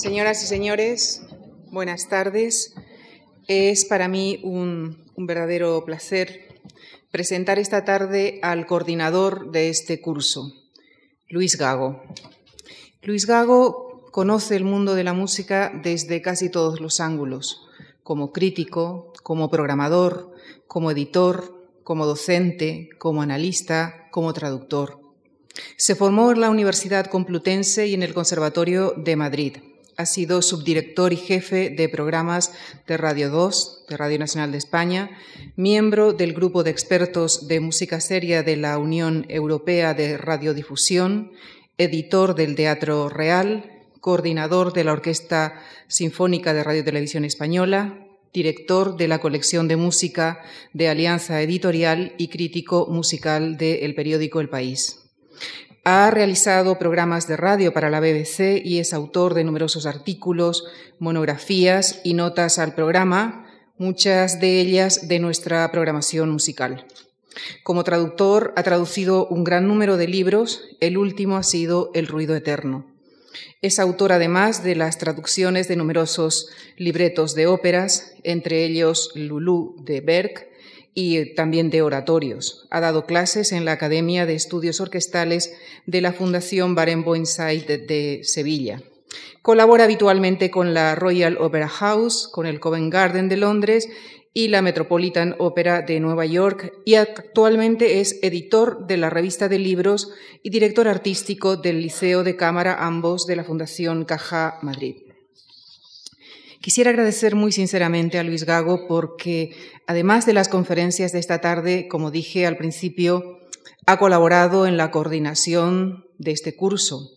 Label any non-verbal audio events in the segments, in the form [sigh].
Señoras y señores, buenas tardes. Es para mí un, verdadero placer presentar esta tarde al coordinador de este curso, Luis Gago. Luis Gago conoce el mundo de la música desde casi todos los ángulos, como crítico, como programador, como editor, como docente, como analista, como traductor. Se formó en la Universidad Complutense y en el Conservatorio de Madrid. Ha sido subdirector y jefe de programas de Radio 2, de Radio Nacional de España, miembro del grupo de expertos de música seria de la Unión Europea de Radiodifusión, editor del Teatro Real, coordinador de la Orquesta Sinfónica de Radio Televisión Española, director de la colección de música de Alianza Editorial y crítico musical del periódico El País. Ha realizado programas de radio para la BBC y es autor de numerosos artículos, monografías y notas al programa, muchas de ellas de nuestra programación musical. Como traductor ha traducido un gran número de libros, el último ha sido El ruido eterno. Es autor además de las traducciones de numerosos libretos de óperas, entre ellos Lulú de Berg, y también de oratorios. Ha dado clases en la Academia de Estudios Orquestales de la Fundación Barenboim Said de Sevilla. Colabora habitualmente con la Royal Opera House, con el Covent Garden de Londres y la Metropolitan Opera de Nueva York y actualmente es editor de la revista de libros y director artístico del Liceo de Cámara, ambos de la Fundación Caja Madrid. Quisiera agradecer muy sinceramente a Luis Gago porque, además de las conferencias de esta tarde, como dije al principio, ha colaborado en la coordinación de este curso.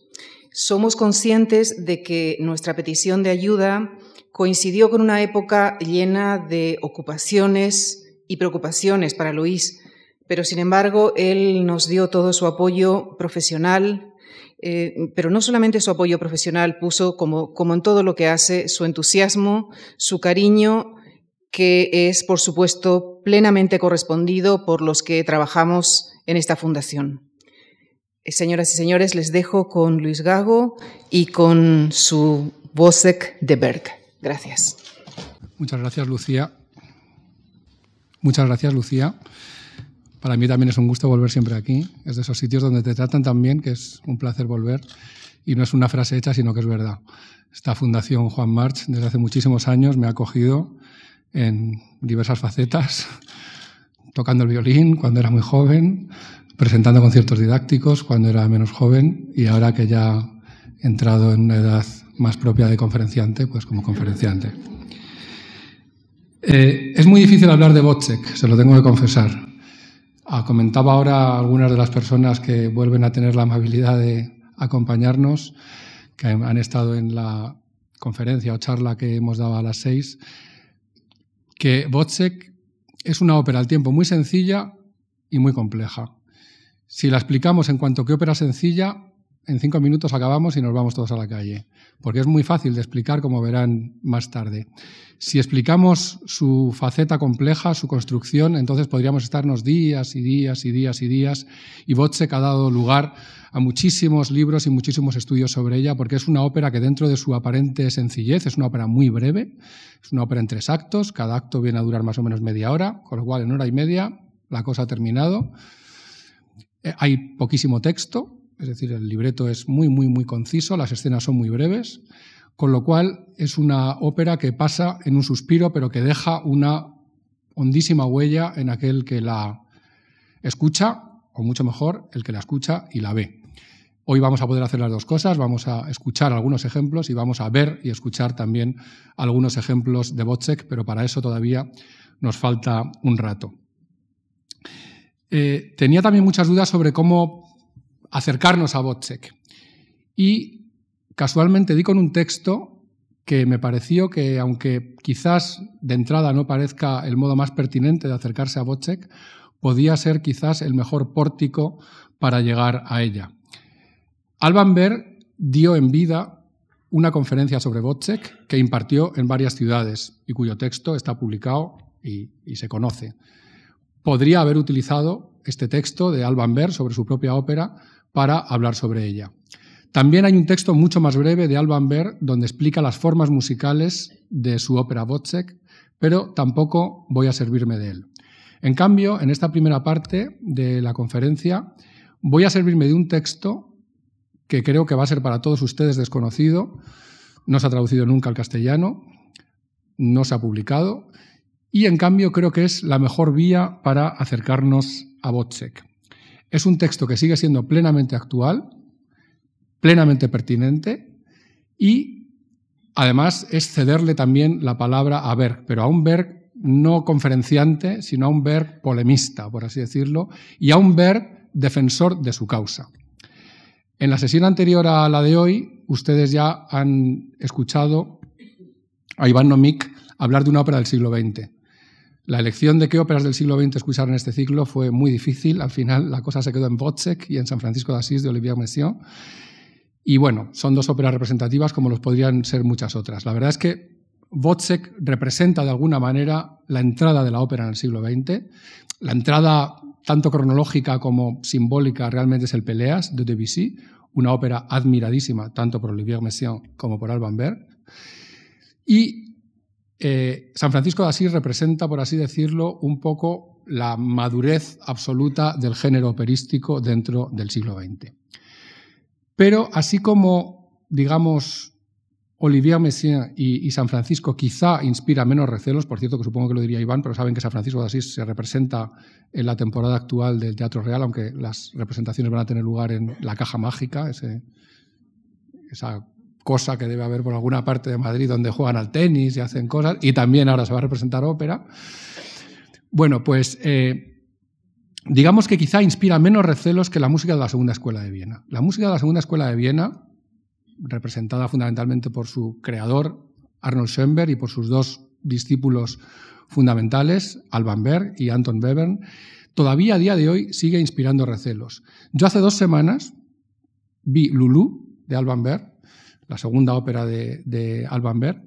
Somos conscientes de que nuestra petición de ayuda coincidió con una época llena de ocupaciones y preocupaciones para Luis, pero sin embargo él nos dio todo su apoyo profesional, eh, pero no solamente su apoyo profesional, puso como, en todo lo que hace su entusiasmo, su cariño, que es, por supuesto, plenamente correspondido por los que trabajamos en esta fundación. Eh, señoras y señores, les dejo con Luis Gago y con su Vosek de Berg. Gracias. Muchas gracias, Lucía. Muchas gracias, Lucía. Para mí también es un gusto volver siempre aquí. Es de esos sitios donde te tratan tan bien que es un placer volver. Y no es una frase hecha, sino que es verdad. Esta Fundación Juan March desde hace muchísimos años me ha acogido en diversas facetas, [laughs] tocando el violín cuando era muy joven, presentando conciertos didácticos cuando era menos joven y ahora que ya he entrado en una edad más propia de conferenciante, pues como conferenciante. Eh, es muy difícil hablar de Bocek, se lo tengo que confesar. Ah, comentaba ahora algunas de las personas que vuelven a tener la amabilidad de acompañarnos, que han estado en la conferencia o charla que hemos dado a las seis, que Botsek es una ópera al tiempo muy sencilla y muy compleja. Si la explicamos en cuanto que ópera sencilla, en cinco minutos acabamos y nos vamos todos a la calle, porque es muy fácil de explicar, como verán más tarde. Si explicamos su faceta compleja, su construcción, entonces podríamos estarnos días y días y días y días, y Botzek ha dado lugar a muchísimos libros y muchísimos estudios sobre ella, porque es una ópera que dentro de su aparente sencillez es una ópera muy breve, es una ópera en tres actos, cada acto viene a durar más o menos media hora, con lo cual en hora y media la cosa ha terminado. Eh, hay poquísimo texto, es decir, el libreto es muy, muy, muy conciso, las escenas son muy breves, con lo cual es una ópera que pasa en un suspiro, pero que deja una hondísima huella en aquel que la escucha, o mucho mejor, el que la escucha y la ve. Hoy vamos a poder hacer las dos cosas, vamos a escuchar algunos ejemplos y vamos a ver y escuchar también algunos ejemplos de Botzek, pero para eso todavía nos falta un rato. Eh, tenía también muchas dudas sobre cómo acercarnos a Botzek. Y casualmente di con un texto que me pareció que, aunque quizás de entrada no parezca el modo más pertinente de acercarse a Botzek, podía ser quizás el mejor pórtico para llegar a ella. Alban Berg dio en vida una conferencia sobre Botzek que impartió en varias ciudades y cuyo texto está publicado y, y se conoce. Podría haber utilizado este texto de Alban Berg sobre su propia ópera para hablar sobre ella. También hay un texto mucho más breve de Alban Berg donde explica las formas musicales de su ópera Wozzeck, pero tampoco voy a servirme de él. En cambio, en esta primera parte de la conferencia voy a servirme de un texto que creo que va a ser para todos ustedes desconocido, no se ha traducido nunca al castellano, no se ha publicado y en cambio creo que es la mejor vía para acercarnos a Wozzeck. Es un texto que sigue siendo plenamente actual, plenamente pertinente y además es cederle también la palabra a Berg, pero a un Berg no conferenciante, sino a un Berg polemista, por así decirlo, y a un Berg defensor de su causa. En la sesión anterior a la de hoy, ustedes ya han escuchado a Iván Nomik hablar de una ópera del siglo XX. La elección de qué óperas del siglo XX escuchar en este ciclo fue muy difícil. Al final la cosa se quedó en Wozzeck y en San Francisco de Asís de Olivier Messiaen. Y bueno, son dos óperas representativas como los podrían ser muchas otras. La verdad es que Wozzeck representa de alguna manera la entrada de la ópera en el siglo XX. La entrada tanto cronológica como simbólica realmente es el Peleas de Debussy, una ópera admiradísima tanto por Olivier Messiaen como por Alban Berg. Y eh, San Francisco de Asís representa, por así decirlo, un poco la madurez absoluta del género operístico dentro del siglo XX. Pero así como, digamos, Olivier Messiaen y, San Francisco quizá inspira menos recelos, por cierto que supongo que lo diría Iván, pero saben que San Francisco de Asís se representa en la temporada actual del Teatro Real, aunque las representaciones van a tener lugar en la Caja Mágica, esa cosa que debe haber por alguna parte de Madrid donde juegan al tenis y hacen cosas, y también ahora se va a representar ópera. Bueno, pues eh, digamos que quizá inspira menos recelos que la música de la Segunda Escuela de Viena. La música de la Segunda Escuela de Viena, representada fundamentalmente por su creador, Arnold Schoenberg, y por sus dos discípulos fundamentales, Alban Berg y Anton Webern, todavía a día de hoy sigue inspirando recelos. Yo hace dos semanas vi Lulú de Alban Berg, la segunda ópera de, de Alban Berg,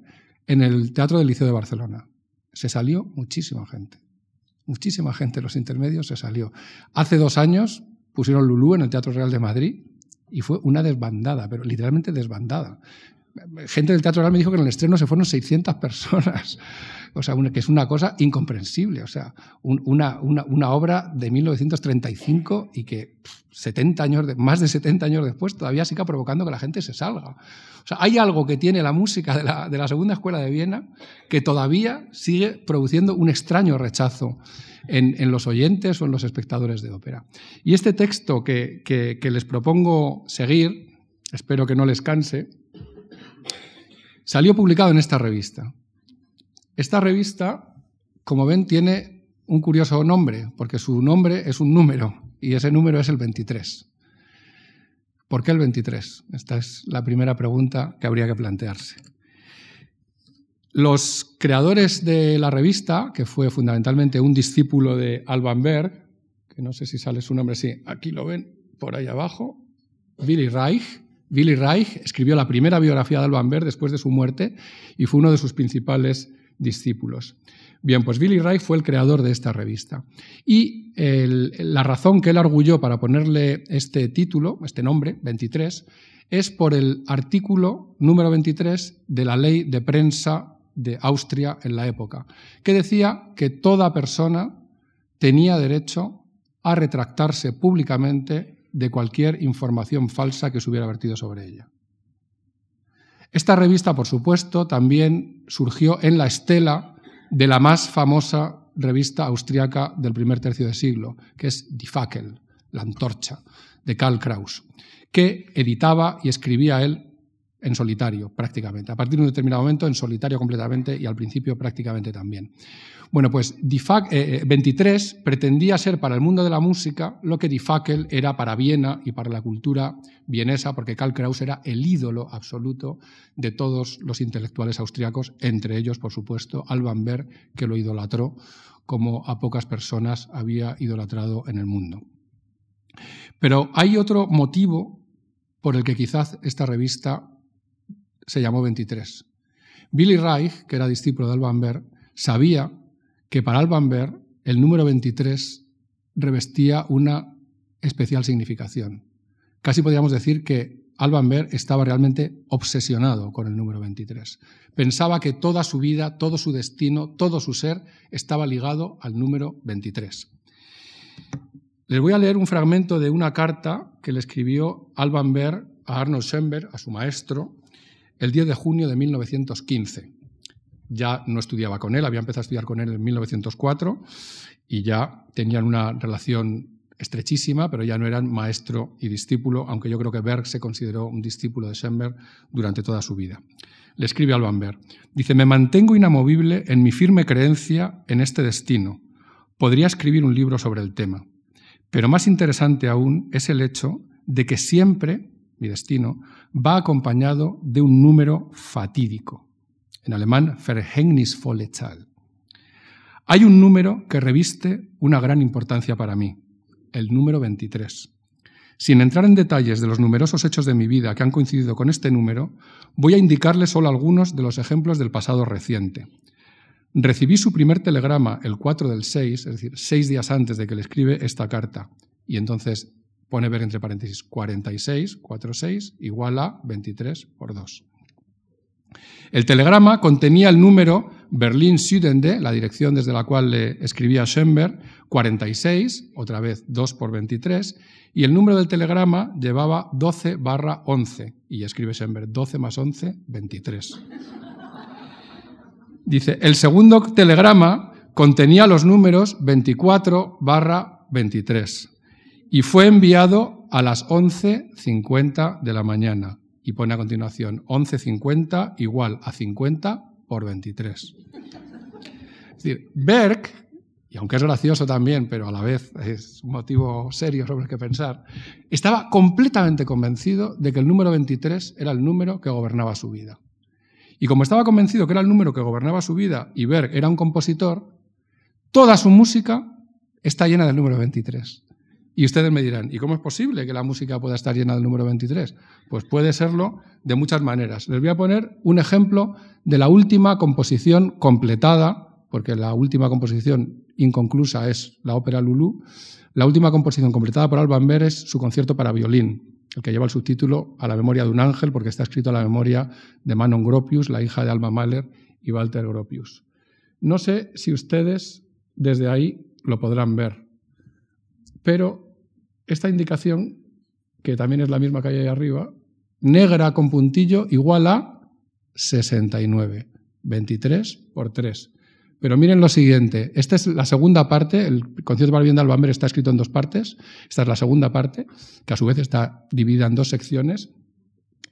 en el Teatro del Liceo de Barcelona. Se salió muchísima gente. Muchísima gente, los intermedios, se salió. Hace dos años pusieron Lulú en el Teatro Real de Madrid y fue una desbandada, pero literalmente desbandada. Gente del Teatro Real me dijo que en el estreno se fueron 600 personas. O sea, que es una cosa incomprensible. O sea, una, una, obra de 1935 y que 70 años más de 70 años después todavía siga provocando que la gente se salga. O sea, hay algo que tiene la música de la, de la Segunda Escuela de Viena que todavía sigue produciendo un extraño rechazo en, los oyentes o en los espectadores de ópera. Y este texto que les propongo seguir, espero que no les canse, salió publicado en esta revista. Esta revista, como ven, tiene un curioso nombre, porque su nombre es un número y ese número es el 23. ¿Por qué el 23? Esta es la primera pregunta que habría que plantearse. Los creadores de la revista, que fue fundamentalmente un discípulo de Alban Berg, que no sé si sale su nombre, sí, aquí lo ven, por ahí abajo, Willy Reich. Willy Reich escribió la primera biografía de Alban Berg después de su muerte y fue uno de sus principales discípulos. Bien, pues Billy Reich fue el creador de esta revista. Y la razón que él arguyó para ponerle este título, este nombre, 23, es por el artículo número 23 de la ley de prensa de Austria en la época, que decía que toda persona tenía derecho a retractarse públicamente de cualquier información falsa que se hubiera vertido sobre ella. Esta revista, por supuesto, también surgió en la estela de la más famosa revista austriaca del primer tercio de siglo, que es Die Fackel, la antorcha, de Karl Kraus, que editaba y escribía él en solitario prácticamente. A partir de un determinado momento en solitario completamente y al principio prácticamente también. Bueno, pues Die 23 eh, pretendía ser para el mundo de la música lo que Die Fackel era para Viena y para la cultura vienesa, porque Karl Kraus era el ídolo absoluto de todos los intelectuales austriacos, entre ellos, por supuesto, Alban Berg, que lo idolatró como a pocas personas había idolatrado en el mundo. Pero hay otro motivo por el que quizás esta revista se llamó 23. Billy Reich, que era discípulo de Alban Berg, sabía que para Alban Berg el número 23 revestía una especial significación. Casi podríamos decir que Alban Berg estaba realmente obsesionado con el número 23. Pensaba que toda su vida, todo su destino, todo su ser estaba ligado al número 23. Les voy a leer un fragmento de una carta que le escribió Alban Berg a Arnold Schoenberg, a su maestro, el 10 de junio de 1915. Ya no estudiaba con él, había empezado a estudiar con él en 1904 y ya tenían una relación estrechísima, pero ya no eran maestro y discípulo, aunque yo creo que Berg se consideró un discípulo de Schoenberg durante toda su vida. Le escribe Alban Berg. Dice, me mantengo inamovible en mi firme creencia en este destino. Podría escribir un libro sobre el tema. Pero más interesante aún es el hecho de que siempre mi destino va acompañado de un número fatídico. En alemán, Verhängnisvolle. Hay un número que reviste una gran importancia para mí, el número 23. Sin entrar en detalles de los numerosos hechos de mi vida que han coincidido con este número, voy a indicarles solo algunos de los ejemplos del pasado reciente. Recibí su primer telegrama el 4 del 6, es decir, seis días antes de que le escribe esta carta, y entonces pone ver entre paréntesis 46, 46, igual a 23 por 2. El telegrama contenía el número Berlín-Südende, la dirección desde la cual le escribía Schoenberg, 46, otra vez 2 por 23, y el número del telegrama llevaba 12 barra 11, y escribe Schoenberg, 12 más 11, 23. Dice, el segundo telegrama contenía los números 24 barra 23 y fue enviado a las 11.50 de la mañana. Y pone a continuación 11.50 igual a 50 por 23. Es decir, Berg, y aunque es gracioso también, pero a la vez es un motivo serio sobre el que pensar, estaba completamente convencido de que el número 23 era el número que gobernaba su vida. Y como estaba convencido que era el número que gobernaba su vida y Berg era un compositor, toda su música está llena del número 23. Y ustedes me dirán, ¿y cómo es posible que la música pueda estar llena del número 23? Pues puede serlo de muchas maneras. Les voy a poner un ejemplo de la última composición completada, porque la última composición inconclusa es la ópera Lulú. La última composición completada por Alban Berg es su concierto para violín, el que lleva el subtítulo A la memoria de un ángel, porque está escrito a la memoria de Manon Gropius, la hija de Alma Mahler y Walter Gropius. No sé si ustedes desde ahí lo podrán ver, pero esta indicación, que también es la misma que hay ahí arriba, negra con puntillo igual a 69, 23 por 3. Pero miren lo siguiente, esta es la segunda parte, el concierto para el está escrito en dos partes, esta es la segunda parte, que a su vez está dividida en dos secciones.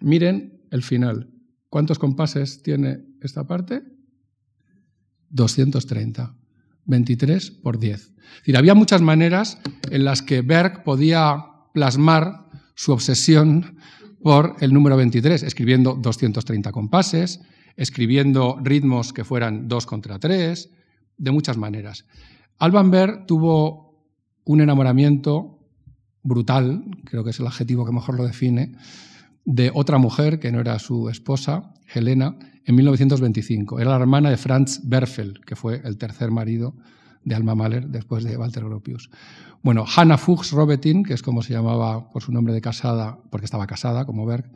Miren el final. ¿Cuántos compases tiene esta parte? 230. 23 por 10. Es decir, había muchas maneras en las que Berg podía plasmar su obsesión por el número 23, escribiendo 230 compases, escribiendo ritmos que fueran 2 contra 3, de muchas maneras. Alban Berg tuvo un enamoramiento brutal, creo que es el adjetivo que mejor lo define, de otra mujer que no era su esposa, Helena, en 1925. Era la hermana de Franz Berfel, que fue el tercer marido de Alma Mahler después de Walter Gropius. Bueno, Hannah Fuchs Robetin, que es como se llamaba por su nombre de casada, porque estaba casada como Berg,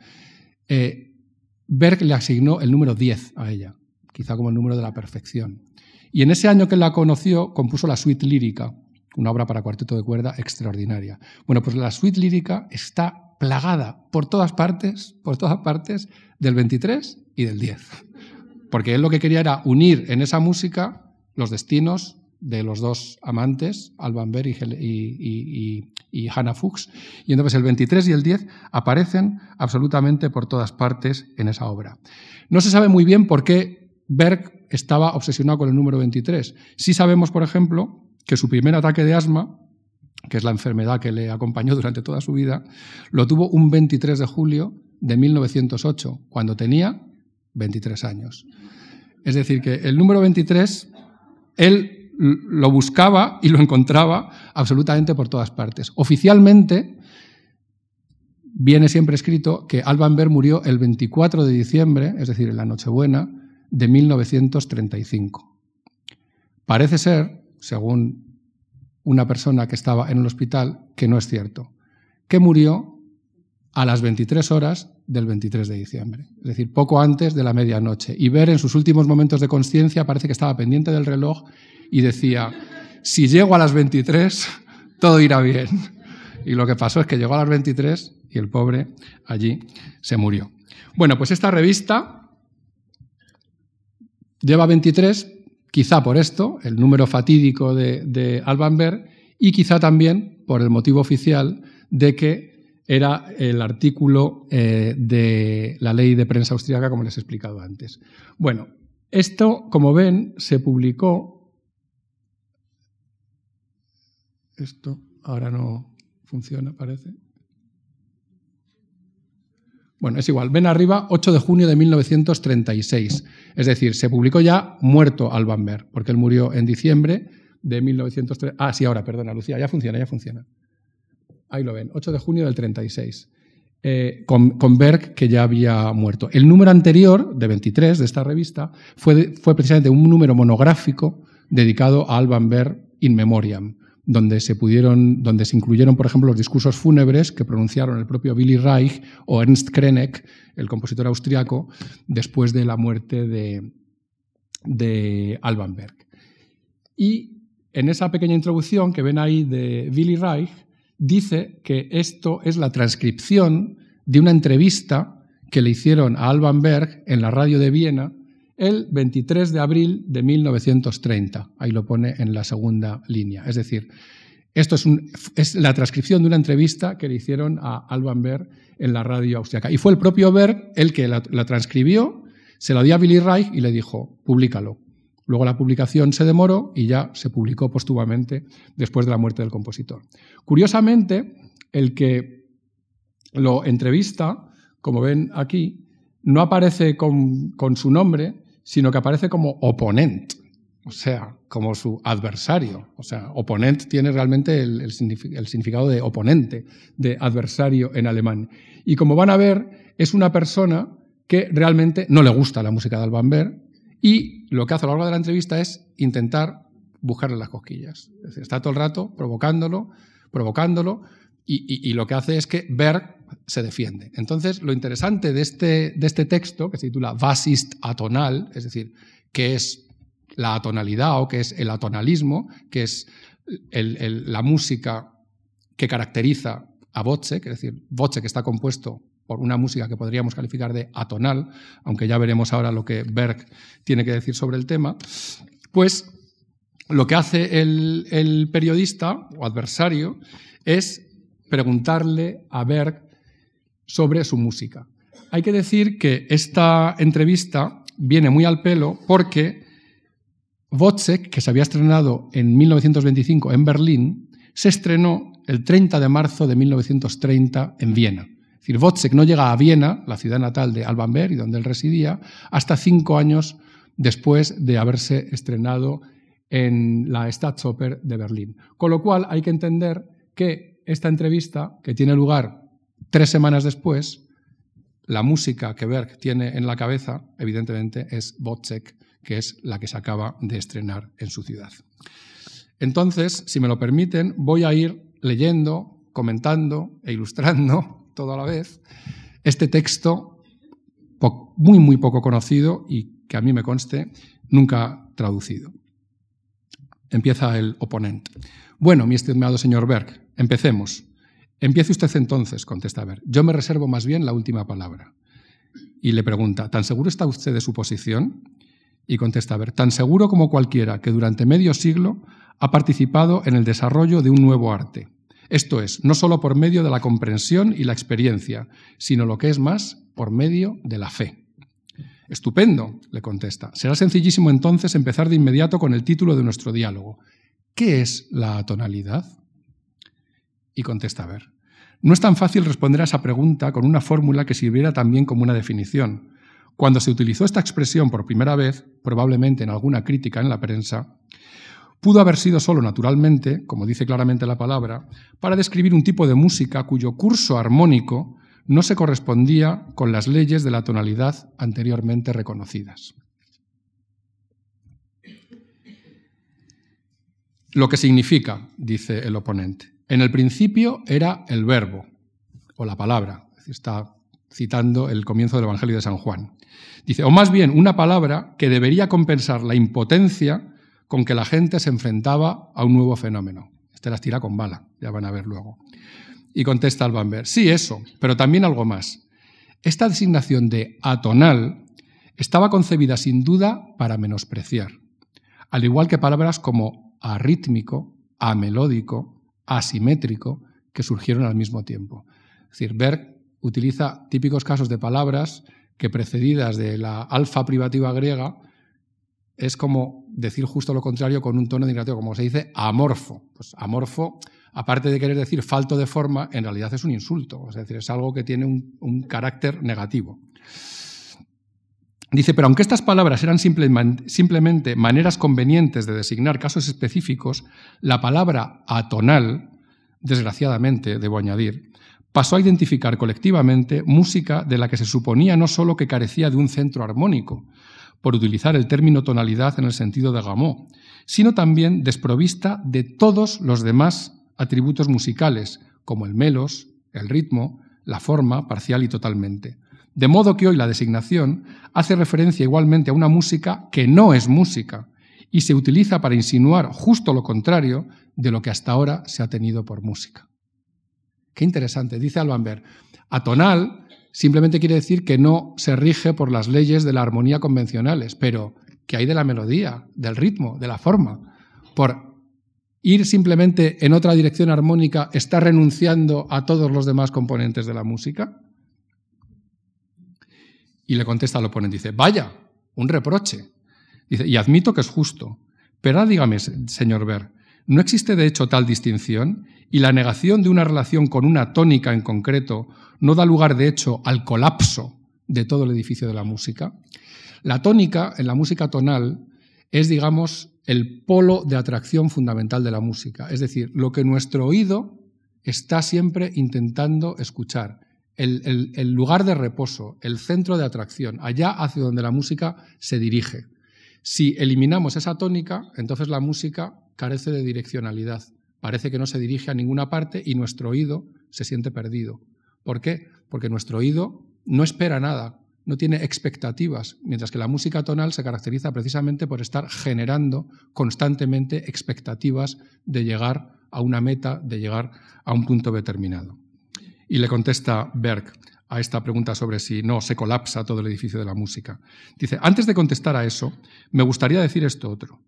eh, Berg le asignó el número 10 a ella, quizá como el número de la perfección. Y en ese año que la conoció, compuso la suite lírica, una obra para cuarteto de cuerda extraordinaria. Bueno, pues la suite lírica está plagada por todas partes, por todas partes, del 23 y del 10. Porque él lo que quería era unir en esa música los destinos de los dos amantes, Alban Berg y, y, Hannah Fuchs. Y entonces el 23 y el 10 aparecen absolutamente por todas partes en esa obra. No se sabe muy bien por qué Berg estaba obsesionado con el número 23. Sí sabemos, por ejemplo, que su primer ataque de asma que es la enfermedad que le acompañó durante toda su vida, lo tuvo un 23 de julio de 1908, cuando tenía 23 años. Es decir, que el número 23, él lo buscaba y lo encontraba absolutamente por todas partes. Oficialmente, viene siempre escrito que Alban Berg murió el 24 de diciembre, es decir, en la Nochebuena, de 1935. Parece ser, según una persona que estaba en el hospital que no es cierto, que murió a las 23 horas del 23 de diciembre, es decir, poco antes de la medianoche. Y ver en sus últimos momentos de conciencia parece que estaba pendiente del reloj y decía, si llego a las 23, todo irá bien. Y lo que pasó es que llegó a las 23 y el pobre allí se murió. Bueno, pues esta revista lleva 23, quizá por esto, el número fatídico de, de Alban Berg, y quizá también por el motivo oficial de que era el artículo eh, de la ley de prensa austríaca, como les he explicado antes. Bueno, esto, como ven, se publicó. Esto ahora no funciona, parece. Bueno, es igual. Ven arriba, 8 de junio de 1936. Es decir, se publicó ya muerto Alban Berg, porque él murió en diciembre de 1936. Ah, sí, ahora, perdona, Lucía, ya funciona, ya funciona. Ahí lo ven, 8 de junio del 36. Eh, con, Berg, que ya había muerto. El número anterior, de 23, de esta revista, fue, fue precisamente un número monográfico dedicado a Alban Berg in memoriam, donde se, pudieron, donde se incluyeron, por ejemplo, los discursos fúnebres que pronunciaron el propio Willy Reich o Ernst Krenek, el compositor austriaco, después de la muerte de, de Alban Berg. Y en esa pequeña introducción que ven ahí de Willy Reich, dice que esto es la transcripción de una entrevista que le hicieron a Alban Berg en la radio de Viena el 23 de abril de 1930. Ahí lo pone en la segunda línea. Es decir, esto es, la transcripción de una entrevista que le hicieron a Alban Berg en la radio austriaca. Y fue el propio Berg el que la, la transcribió, se la dio a Billy Reich y le dijo, públicalo. Luego la publicación se demoró y ya se publicó póstumamente después de la muerte del compositor. Curiosamente, el que lo entrevista, como ven aquí, no aparece con, su nombre, sino que aparece como oponente, o sea, como su adversario. O sea, oponente tiene realmente el, significado de oponente, de adversario en alemán. Y como van a ver, es una persona que realmente no le gusta la música de Alban Berg, y lo que hace a lo largo de la entrevista es intentar buscarle las cosquillas. está todo el rato provocándolo, provocándolo, y, lo que hace es que Berg se defiende. Entonces, lo interesante de este, de este texto, que se titula Was ist atonal, es decir, qué es la atonalidad o qué es el atonalismo, que es la música que caracteriza a Wozzeck, es decir, Wozzeck está compuesto por una música que podríamos calificar de atonal, aunque ya veremos ahora lo que Berg tiene que decir sobre el tema, pues lo que hace el, periodista o adversario es preguntarle a Berg sobre su música. Hay que decir que esta entrevista viene muy al pelo porque Wozzeck, que se había estrenado en 1925 en Berlín, se estrenó el 30 de marzo de 1930 en Viena. Decir, Wozzeck no llega a Viena, la ciudad natal de Alban Berg y donde él residía, hasta cinco años después de haberse estrenado en la Staatsoper de Berlín. Con lo cual hay que entender que esta entrevista, que tiene lugar tres semanas después, la música que Berg tiene en la cabeza, evidentemente, es Wozzeck, que es la que se acaba de estrenar en su ciudad. Entonces, si me lo permiten, voy a ir leyendo, comentando e ilustrando todo a la vez, este texto muy, muy poco conocido y que a mí me conste nunca traducido. Empieza el oponente. Bueno, mi estimado señor Berg, empecemos. Empiece usted entonces, contesta Berg. Yo me reservo más bien la última palabra. Y le pregunta, ¿tan seguro está usted de su posición? Y contesta Berg, tan seguro como cualquiera que durante medio siglo ha participado en el desarrollo de un nuevo arte, esto es, no solo por medio de la comprensión y la experiencia, sino lo que es más, por medio de la fe. Estupendo, le contesta. Será sencillísimo entonces empezar de inmediato con el título de nuestro diálogo. ¿Qué es la atonalidad? Y contesta a ver. No es tan fácil responder a esa pregunta con una fórmula que sirviera también como una definición. Cuando se utilizó esta expresión por primera vez, probablemente en alguna crítica en la prensa, pudo haber sido solo naturalmente, como dice claramente la palabra, para describir un tipo de música cuyo curso armónico no se correspondía con las leyes de la tonalidad anteriormente reconocidas. Lo que significa, dice el oponente, en el principio era el verbo o la palabra, es Está citando el comienzo del Evangelio de San Juan. Dice, o más bien una palabra que debería compensar la impotencia con que la gente se enfrentaba a un nuevo fenómeno. Este las tira con bala, ya van a ver luego. Y contesta Albanver, sí, eso, pero también algo más. Esta designación de atonal estaba concebida sin duda para menospreciar, al igual que palabras como arrítmico, amelódico, asimétrico, que surgieron al mismo tiempo. Es decir, Berg utiliza típicos casos de palabras que precedidas de la alfa privativa griega es como decir justo lo contrario con un tono negativo, como se dice amorfo. Pues amorfo, aparte de querer decir falto de forma, en realidad es un insulto, es decir, es algo que tiene un, un carácter negativo. Dice, pero aunque estas palabras eran simplemente maneras convenientes de designar casos específicos, la palabra atonal, desgraciadamente, debo añadir, pasó a identificar colectivamente música de la que se suponía no solo que carecía de un centro armónico, por utilizar el término tonalidad en el sentido de Gameau, sino también desprovista de todos los demás atributos musicales, como el melos, el ritmo, la forma, parcial y totalmente. De modo que hoy la designación hace referencia igualmente a una música que no es música y se utiliza para insinuar justo lo contrario de lo que hasta ahora se ha tenido por música. Qué interesante, dice Albanver. Atonal simplemente quiere decir que no se rige por las leyes de la armonía convencionales, pero que hay de la melodía, del ritmo, de la forma. Por ir simplemente en otra dirección armónica, ¿está renunciando a todos los demás componentes de la música? Y le contesta al oponente, dice, vaya, un reproche. Dice, y admito que es justo, pero dígame, señor Ver, ¿no existe de hecho tal distinción? Y la negación de una relación con una tónica en concreto no da lugar, de hecho, al colapso de todo el edificio de la música. La tónica, en la música tonal, es, digamos, el polo de atracción fundamental de la música, es decir, lo que nuestro oído está siempre intentando escuchar, el, el, lugar de reposo, el centro de atracción, allá hacia donde la música se dirige. Si eliminamos esa tónica, entonces la música carece de direccionalidad, parece que no se dirige a ninguna parte y nuestro oído se siente perdido. ¿Por qué? Porque nuestro oído no espera nada, no tiene expectativas, mientras que la música tonal se caracteriza precisamente por estar generando constantemente expectativas de llegar a una meta, de llegar a un punto determinado. Y le contesta Berg a esta pregunta sobre si no se colapsa todo el edificio de la música. Dice, antes de contestar a eso, me gustaría decir esto otro.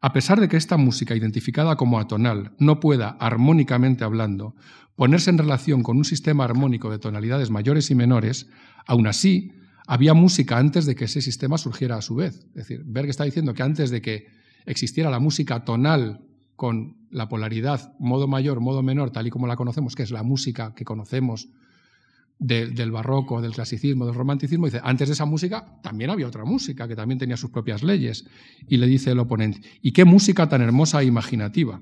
A pesar de que esta música, identificada como atonal, no pueda, armónicamente hablando, ponerse en relación con un sistema armónico de tonalidades mayores y menores, aún así había música antes de que ese sistema surgiera a su vez. Es decir, Berg está diciendo que antes de que existiera la música tonal con la polaridad modo mayor, modo menor, tal y como la conocemos, que es la música que conocemos del barroco, del clasicismo, del romanticismo, dice, antes de esa música también había otra música que también tenía sus propias leyes. Y le dice el oponente, ¿y qué música tan hermosa e imaginativa?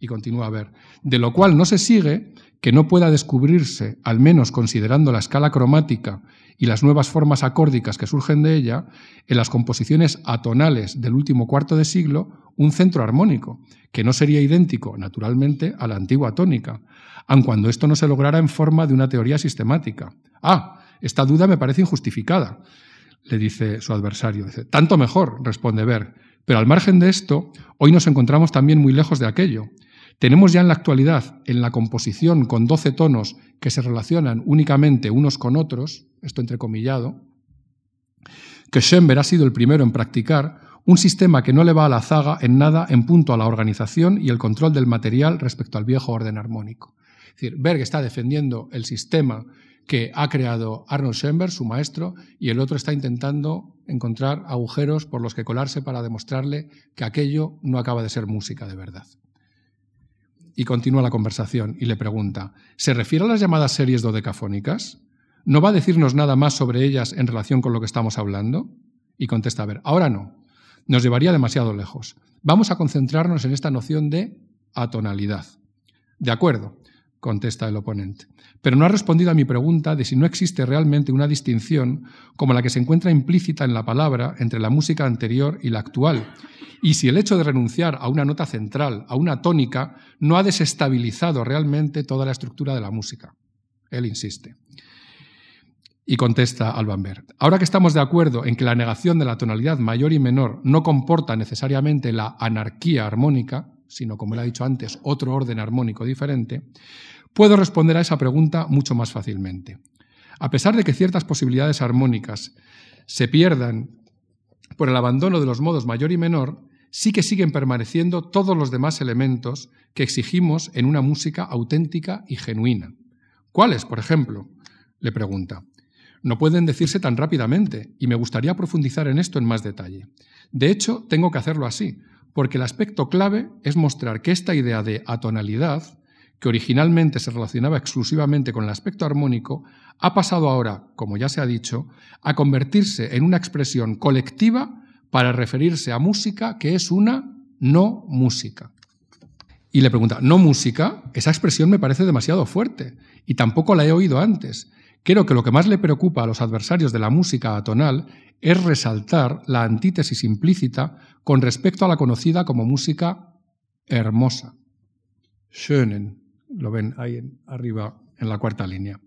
Y continúa a ver, de lo cual no se sigue que no pueda descubrirse, al menos considerando la escala cromática y las nuevas formas acórdicas que surgen de ella, en las composiciones atonales del último cuarto de siglo, un centro armónico, que no sería idéntico, naturalmente, a la antigua tónica, aun cuando esto no se lograra en forma de una teoría sistemática. Ah, esta duda me parece injustificada, le dice su adversario. Tanto mejor, responde Berg, pero al margen de esto, hoy nos encontramos también muy lejos de aquello. Tenemos ya en la actualidad, en la composición con doce tonos que se relacionan únicamente unos con otros, esto entrecomillado, que Schoenberg ha sido el primero en practicar, un sistema que no le va a la zaga en nada en punto a la organización y el control del material respecto al viejo orden armónico. Es decir, Berg está defendiendo el sistema que ha creado Arnold Schoenberg, su maestro, y el otro está intentando encontrar agujeros por los que colarse para demostrarle que aquello no acaba de ser música de verdad y continúa la conversación y le pregunta, ¿se refiere a las llamadas series dodecafónicas? ¿No va a decirnos nada más sobre ellas en relación con lo que estamos hablando? Y contesta, a ver, ahora no, nos llevaría demasiado lejos. Vamos a concentrarnos en esta noción de atonalidad. De acuerdo, contesta el oponente. Pero no ha respondido a mi pregunta de si no existe realmente una distinción como la que se encuentra implícita en la palabra entre la música anterior y la actual, y si el hecho de renunciar a una nota central, a una tónica, no ha desestabilizado realmente toda la estructura de la música. Él insiste. Y contesta Alban Berg. Ahora que estamos de acuerdo en que la negación de la tonalidad mayor y menor no comporta necesariamente la anarquía armónica, sino, como le ha dicho antes, otro orden armónico diferente, puedo responder a esa pregunta mucho más fácilmente. A pesar de que ciertas posibilidades armónicas se pierdan por el abandono de los modos mayor y menor, sí que siguen permaneciendo todos los demás elementos que exigimos en una música auténtica y genuina. ¿Cuáles, por ejemplo? le pregunta. No pueden decirse tan rápidamente, y me gustaría profundizar en esto en más detalle. De hecho, tengo que hacerlo así, porque el aspecto clave es mostrar que esta idea de atonalidad, que originalmente se relacionaba exclusivamente con el aspecto armónico, ha pasado ahora, como ya se ha dicho, a convertirse en una expresión colectiva para referirse a música que es una no música. Y le pregunta, ¿no música? Esa expresión me parece demasiado fuerte y tampoco la he oído antes. Creo que lo que más le preocupa a los adversarios de la música atonal es resaltar la antítesis implícita con respecto a la conocida como música hermosa. Schönen, lo ven ahí arriba en la cuarta línea.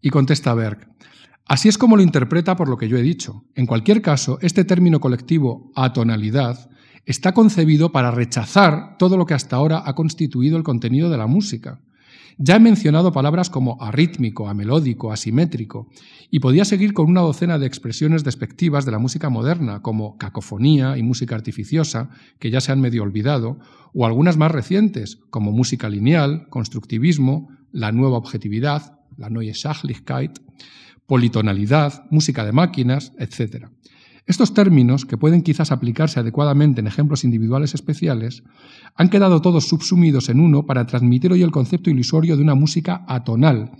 Y contesta Berg, así es como lo interpreta por lo que yo he dicho. En cualquier caso, este término colectivo atonalidad está concebido para rechazar todo lo que hasta ahora ha constituido el contenido de la música ya he mencionado palabras como arrítmico, amelódico, asimétrico, y podía seguir con una docena de expresiones despectivas de la música moderna, como cacofonía y música artificiosa, que ya se han medio olvidado, o algunas más recientes, como música lineal, constructivismo, la nueva objetividad, la Neue Sachlichkeit, politonalidad, música de máquinas, etc. Estos términos, que pueden quizás aplicarse adecuadamente en ejemplos individuales especiales, han quedado todos subsumidos en uno para transmitir hoy el concepto ilusorio de una música atonal,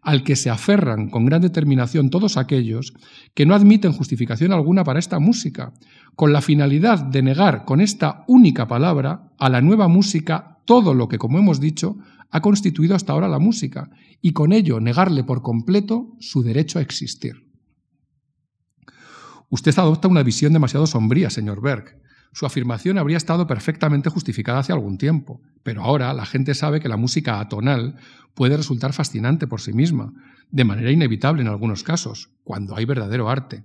al que se aferran con gran determinación todos aquellos que no admiten justificación alguna para esta música, con la finalidad de negar con esta única palabra a la nueva música todo lo que, como hemos dicho, ha constituido hasta ahora la música, y con ello negarle por completo su derecho a existir. Usted adopta una visión demasiado sombría, señor Berg. Su afirmación habría estado perfectamente justificada hace algún tiempo, pero ahora la gente sabe que la música atonal puede resultar fascinante por sí misma, de manera inevitable en algunos casos, cuando hay verdadero arte.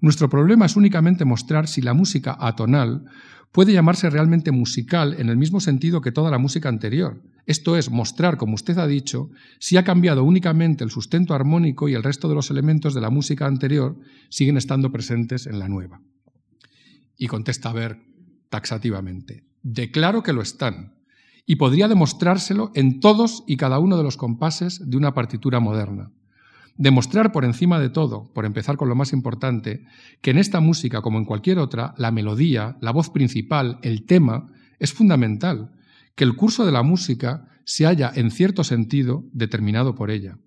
Nuestro problema es únicamente mostrar si la música atonal puede llamarse realmente musical en el mismo sentido que toda la música anterior, esto es, mostrar, como usted ha dicho, si ha cambiado únicamente el sustento armónico y el resto de los elementos de la música anterior siguen estando presentes en la nueva. Y contesta ver taxativamente, declaro que lo están, y podría demostrárselo en todos y cada uno de los compases de una partitura moderna. Demostrar por encima de todo, por empezar con lo más importante, que en esta música, como en cualquier otra, la melodía, la voz principal, el tema, es fundamental, que el curso de la música se halla, en cierto sentido, determinado por ella.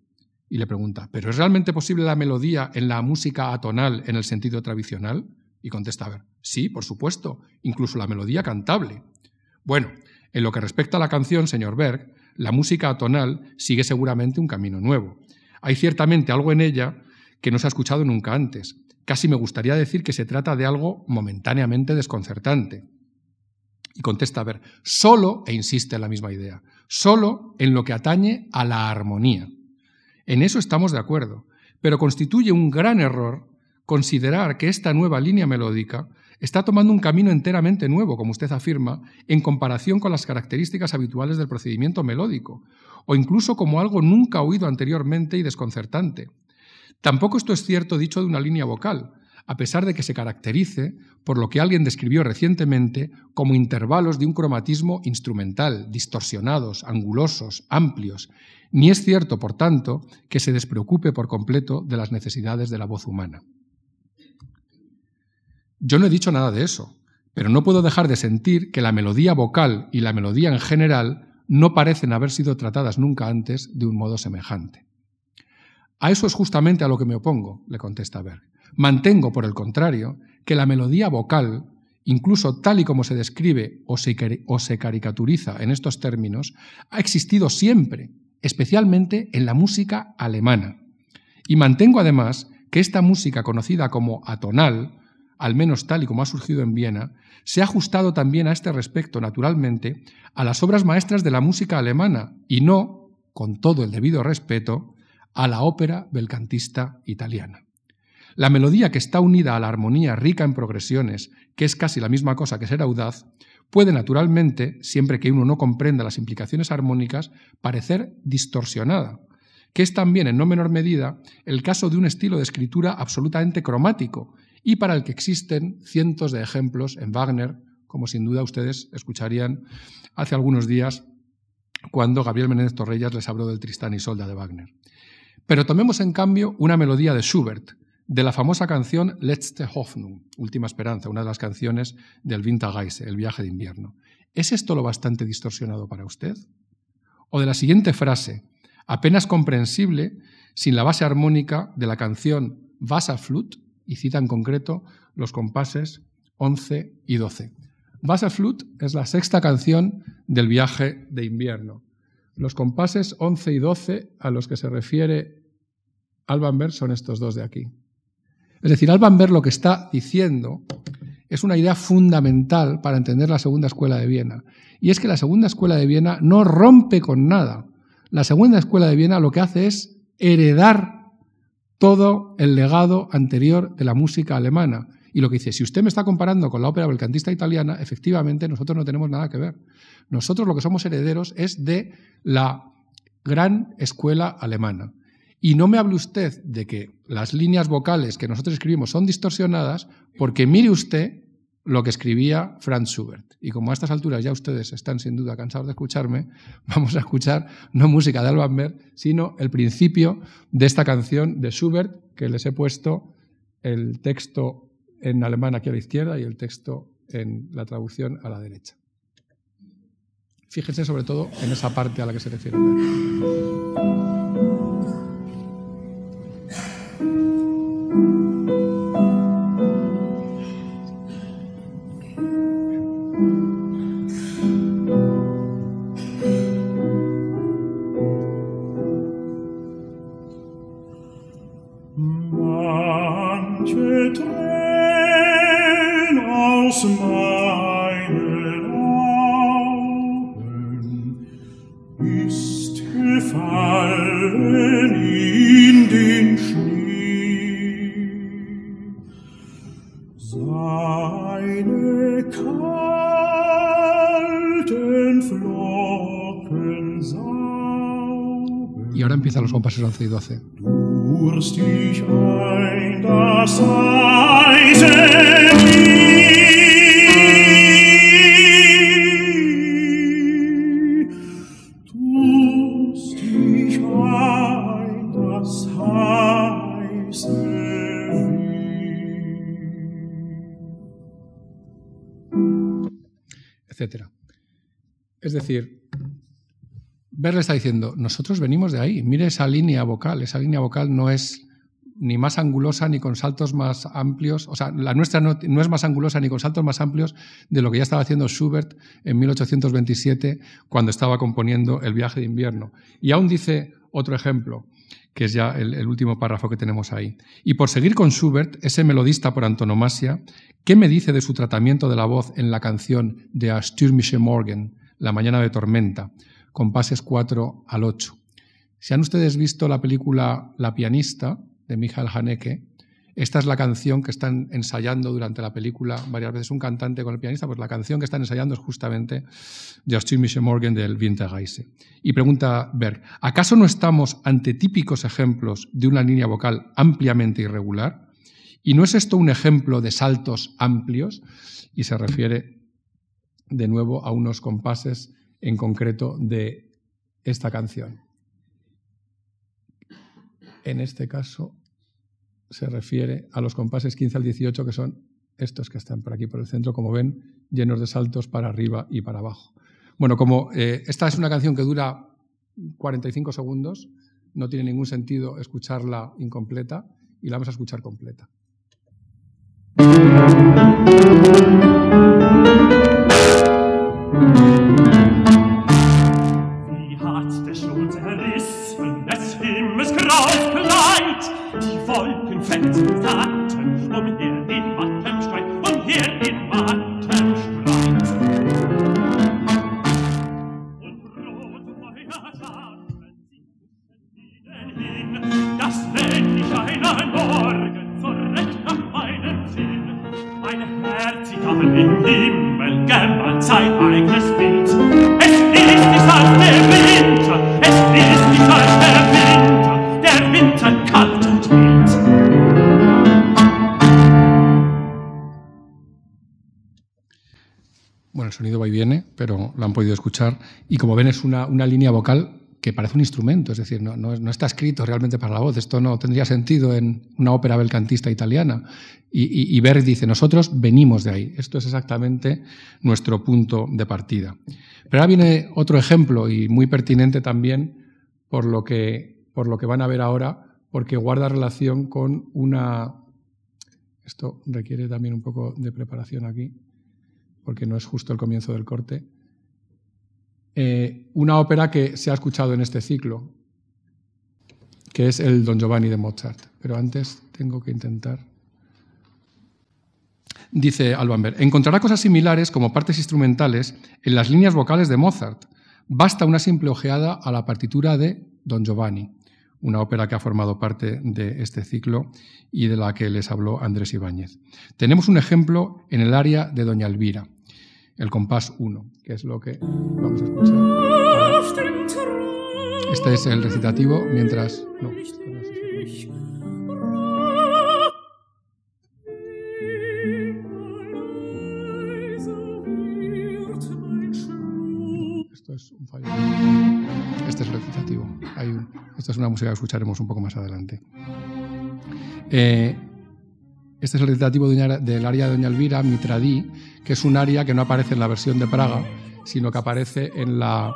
Y le pregunta, ¿pero es realmente posible la melodía en la música atonal en el sentido tradicional? Y contesta, ver, sí, por supuesto, incluso la melodía cantable. Bueno, en lo que respecta a la canción, señor Berg, la música atonal sigue seguramente un camino nuevo. Hay ciertamente algo en ella que no se ha escuchado nunca antes. Casi me gustaría decir que se trata de algo momentáneamente desconcertante. Y contesta, a ver, solo, e insiste en la misma idea, solo en lo que atañe a la armonía. En eso estamos de acuerdo, pero constituye un gran error considerar que esta nueva línea melódica está tomando un camino enteramente nuevo, como usted afirma, en comparación con las características habituales del procedimiento melódico, o incluso como algo nunca oído anteriormente y desconcertante. Tampoco esto es cierto dicho de una línea vocal, a pesar de que se caracterice por lo que alguien describió recientemente como intervalos de un cromatismo instrumental, distorsionados, angulosos, amplios, ni es cierto, por tanto, que se despreocupe por completo de las necesidades de la voz humana. Yo no he dicho nada de eso, pero no puedo dejar de sentir que la melodía vocal y la melodía en general no parecen haber sido tratadas nunca antes de un modo semejante. A eso es justamente a lo que me opongo, le contesta Berg. Mantengo, por el contrario, que la melodía vocal, incluso tal y como se describe o se, o se caricaturiza en estos términos, ha existido siempre, especialmente en la música alemana. Y mantengo además que esta música conocida como atonal, al menos tal y como ha surgido en Viena, se ha ajustado también a este respecto, naturalmente, a las obras maestras de la música alemana y no, con todo el debido respeto, a la ópera belcantista italiana. La melodía que está unida a la armonía rica en progresiones, que es casi la misma cosa que ser audaz, puede naturalmente, siempre que uno no comprenda las implicaciones armónicas, parecer distorsionada, que es también en no menor medida el caso de un estilo de escritura absolutamente cromático y para el que existen cientos de ejemplos en Wagner, como sin duda ustedes escucharían hace algunos días cuando Gabriel Menéndez Torrellas les habló del Tristán y Solda de Wagner. Pero tomemos en cambio una melodía de Schubert, de la famosa canción Letzte Hoffnung, Última Esperanza, una de las canciones del Winterreise, el viaje de invierno. ¿Es esto lo bastante distorsionado para usted? O de la siguiente frase, apenas comprensible sin la base armónica de la canción Wasserflut, y cita en concreto los compases 11 y 12. Wasserflut es la sexta canción del viaje de invierno. Los compases 11 y 12 a los que se refiere Alban Berg son estos dos de aquí. Es decir, Alban Berg lo que está diciendo es una idea fundamental para entender la segunda escuela de Viena. Y es que la segunda escuela de Viena no rompe con nada. La segunda escuela de Viena lo que hace es heredar todo el legado anterior de la música alemana. Y lo que dice, si usted me está comparando con la ópera belcantista italiana, efectivamente nosotros no tenemos nada que ver. Nosotros lo que somos herederos es de la gran escuela alemana. Y no me hable usted de que las líneas vocales que nosotros escribimos son distorsionadas, porque mire usted lo que escribía Franz Schubert. Y como a estas alturas ya ustedes están sin duda cansados de escucharme, [laughs] vamos a escuchar no música de Alban Berg, sino el principio de esta canción de Schubert, que les he puesto el texto en alemán aquí a la izquierda y el texto en la traducción a la derecha. Fíjense sobre todo en esa parte a la que se refiere. 11 y 12. etcétera. Es decir, Ver está diciendo, nosotros venimos de ahí, mire esa línea vocal, esa línea vocal no es ni más angulosa ni con saltos más amplios, o sea, la nuestra no, es más angulosa ni con saltos más amplios de lo que ya estaba haciendo Schubert en 1827 cuando estaba componiendo El viaje de invierno. Y aún dice otro ejemplo, que es ya el, el, último párrafo que tenemos ahí. Y por seguir con Schubert, ese melodista por antonomasia, ¿qué me dice de su tratamiento de la voz en la canción de A Stürmische Morgen, La mañana de tormenta? Compases 4 al 8. Si han ustedes visto la película La pianista de Michael Haneke, esta es la canción que están ensayando durante la película varias veces un cantante con el pianista, pues la canción que están ensayando es justamente Justin Michel Morgan del Winterreise. Y pregunta Berg, ¿acaso no estamos ante típicos ejemplos de una línea vocal ampliamente irregular? ¿Y no es esto un ejemplo de saltos amplios? Y se refiere de nuevo a unos compases en concreto de esta canción. En este caso se refiere a los compases 15 al 18, que son estos que están por aquí por el centro, como ven, llenos de saltos para arriba y para abajo. Bueno, como eh, esta es una canción que dura 45 segundos, no tiene ningún sentido escucharla incompleta y la vamos a escuchar completa. Como ven, es una, una línea vocal que parece un instrumento, es decir, no, no, está escrito realmente para la voz. Esto no tendría sentido en una ópera belcantista italiana. Y, y, Berg dice, nosotros venimos de ahí. Esto es exactamente nuestro punto de partida. Pero ahora viene otro ejemplo y muy pertinente también por lo que, por lo que van a ver ahora, porque guarda relación con una... Esto requiere también un poco de preparación aquí, porque no es justo el comienzo del corte eh, una ópera que se ha escuchado en este ciclo, que es el Don Giovanni de Mozart. Pero antes tengo que intentar. Dice Alban encontrará cosas similares como partes instrumentales en las líneas vocales de Mozart. Basta una simple ojeada a la partitura de Don Giovanni, una ópera que ha formado parte de este ciclo y de la que les habló Andrés Ibáñez. Tenemos un ejemplo en el área de Doña Elvira el compás 1, que es lo que vamos a escuchar. Este es el recitativo, mientras... No, Esto es un fallo. Este es el recitativo. Hay Esta es una música que escucharemos un poco más adelante. Eh, este es el recitativo del área de Doña Elvira, Mitradí, que es un área que no aparece en la versión de Praga, sino que aparece en la,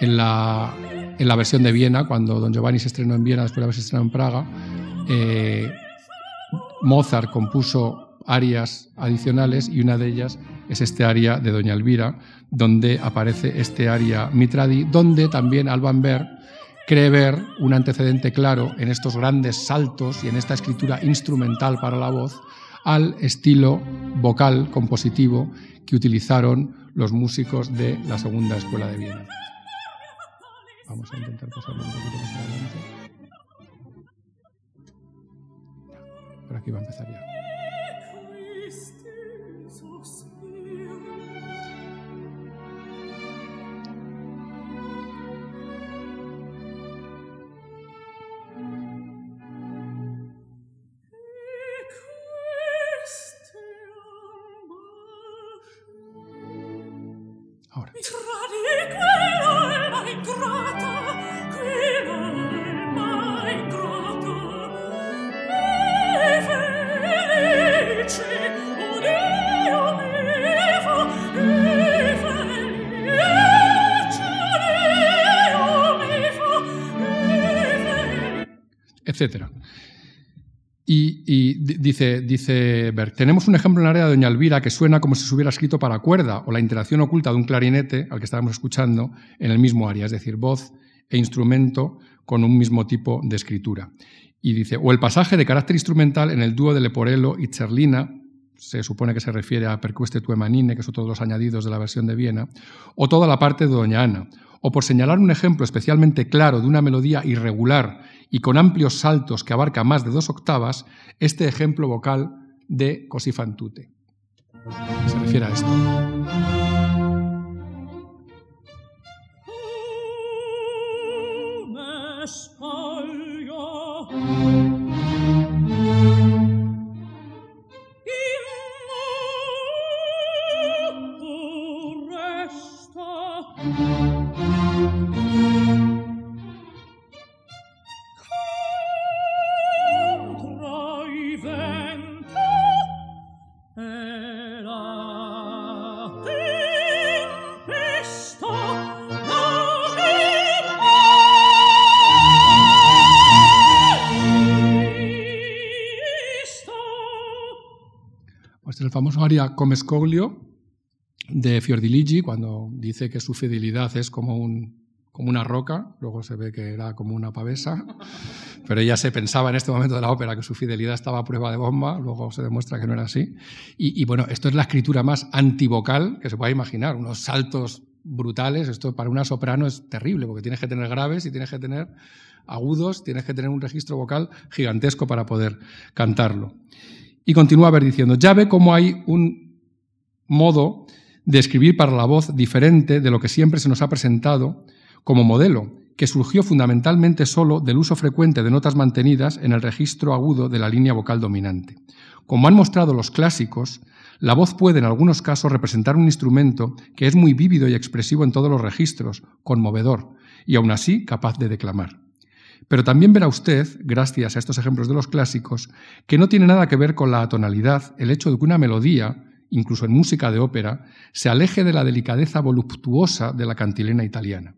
en la, en la versión de Viena, cuando Don Giovanni se estrenó en Viena después de haberse estrenado en Praga. Eh, Mozart compuso arias adicionales y una de ellas es este aria de Doña Elvira, donde aparece este aria Mitradi, donde también Alban Berg cree ver un antecedente claro en estos grandes saltos y en esta escritura instrumental para la voz al estilo vocal compositivo que utilizaron los músicos de la Segunda Escuela de Viena. Vamos a intentar pasarlo un poquito más adelante. Por aquí va a empezar ya. Dice, dice tenemos un ejemplo en el área de Doña Elvira que suena como si se hubiera escrito para cuerda o la interacción oculta de un clarinete al que estábamos escuchando en el mismo área, es decir, voz e instrumento con un mismo tipo de escritura. Y dice, o el pasaje de carácter instrumental en el dúo de Leporello y Cerlina, se supone que se refiere a Percueste tue manine, que son todos los añadidos de la versión de Viena, o toda la parte de Doña Ana, o por señalar un ejemplo especialmente claro de una melodía irregular y con amplios saltos que abarca más de dos octavas, este ejemplo vocal de così fan tutte. Se refiere a esto. Scoglio de Fiordiligi, cuando dice que su fidelidad es como, un, como una roca, luego se ve que era como una pavesa, [laughs] pero ella se pensaba en este momento de la ópera que su fidelidad estaba a prueba de bomba, luego se demuestra que no era así. Y, bueno, esto es la escritura más antivocal que se pueda imaginar, unos saltos brutales, esto para una soprano es terrible, porque tienes que tener graves y tienes que tener agudos, tienes que tener un registro vocal gigantesco para poder cantarlo. Y continúa ver diciendo, ya ve cómo hay un modo de escribir para la voz diferente de lo que siempre se nos ha presentado como modelo, que surgió fundamentalmente solo del uso frecuente de notas mantenidas en el registro agudo de la línea vocal dominante. Como han mostrado los clásicos, la voz puede en algunos casos representar un instrumento que es muy vívido y expresivo en todos los registros, conmovedor, y aún así capaz de declamar. Pero también verá usted, gracias a estos ejemplos de los clásicos, que no tiene nada que ver con la tonalidad el hecho de que una melodía, incluso en música de ópera, se aleje de la delicadeza voluptuosa de la cantilena italiana.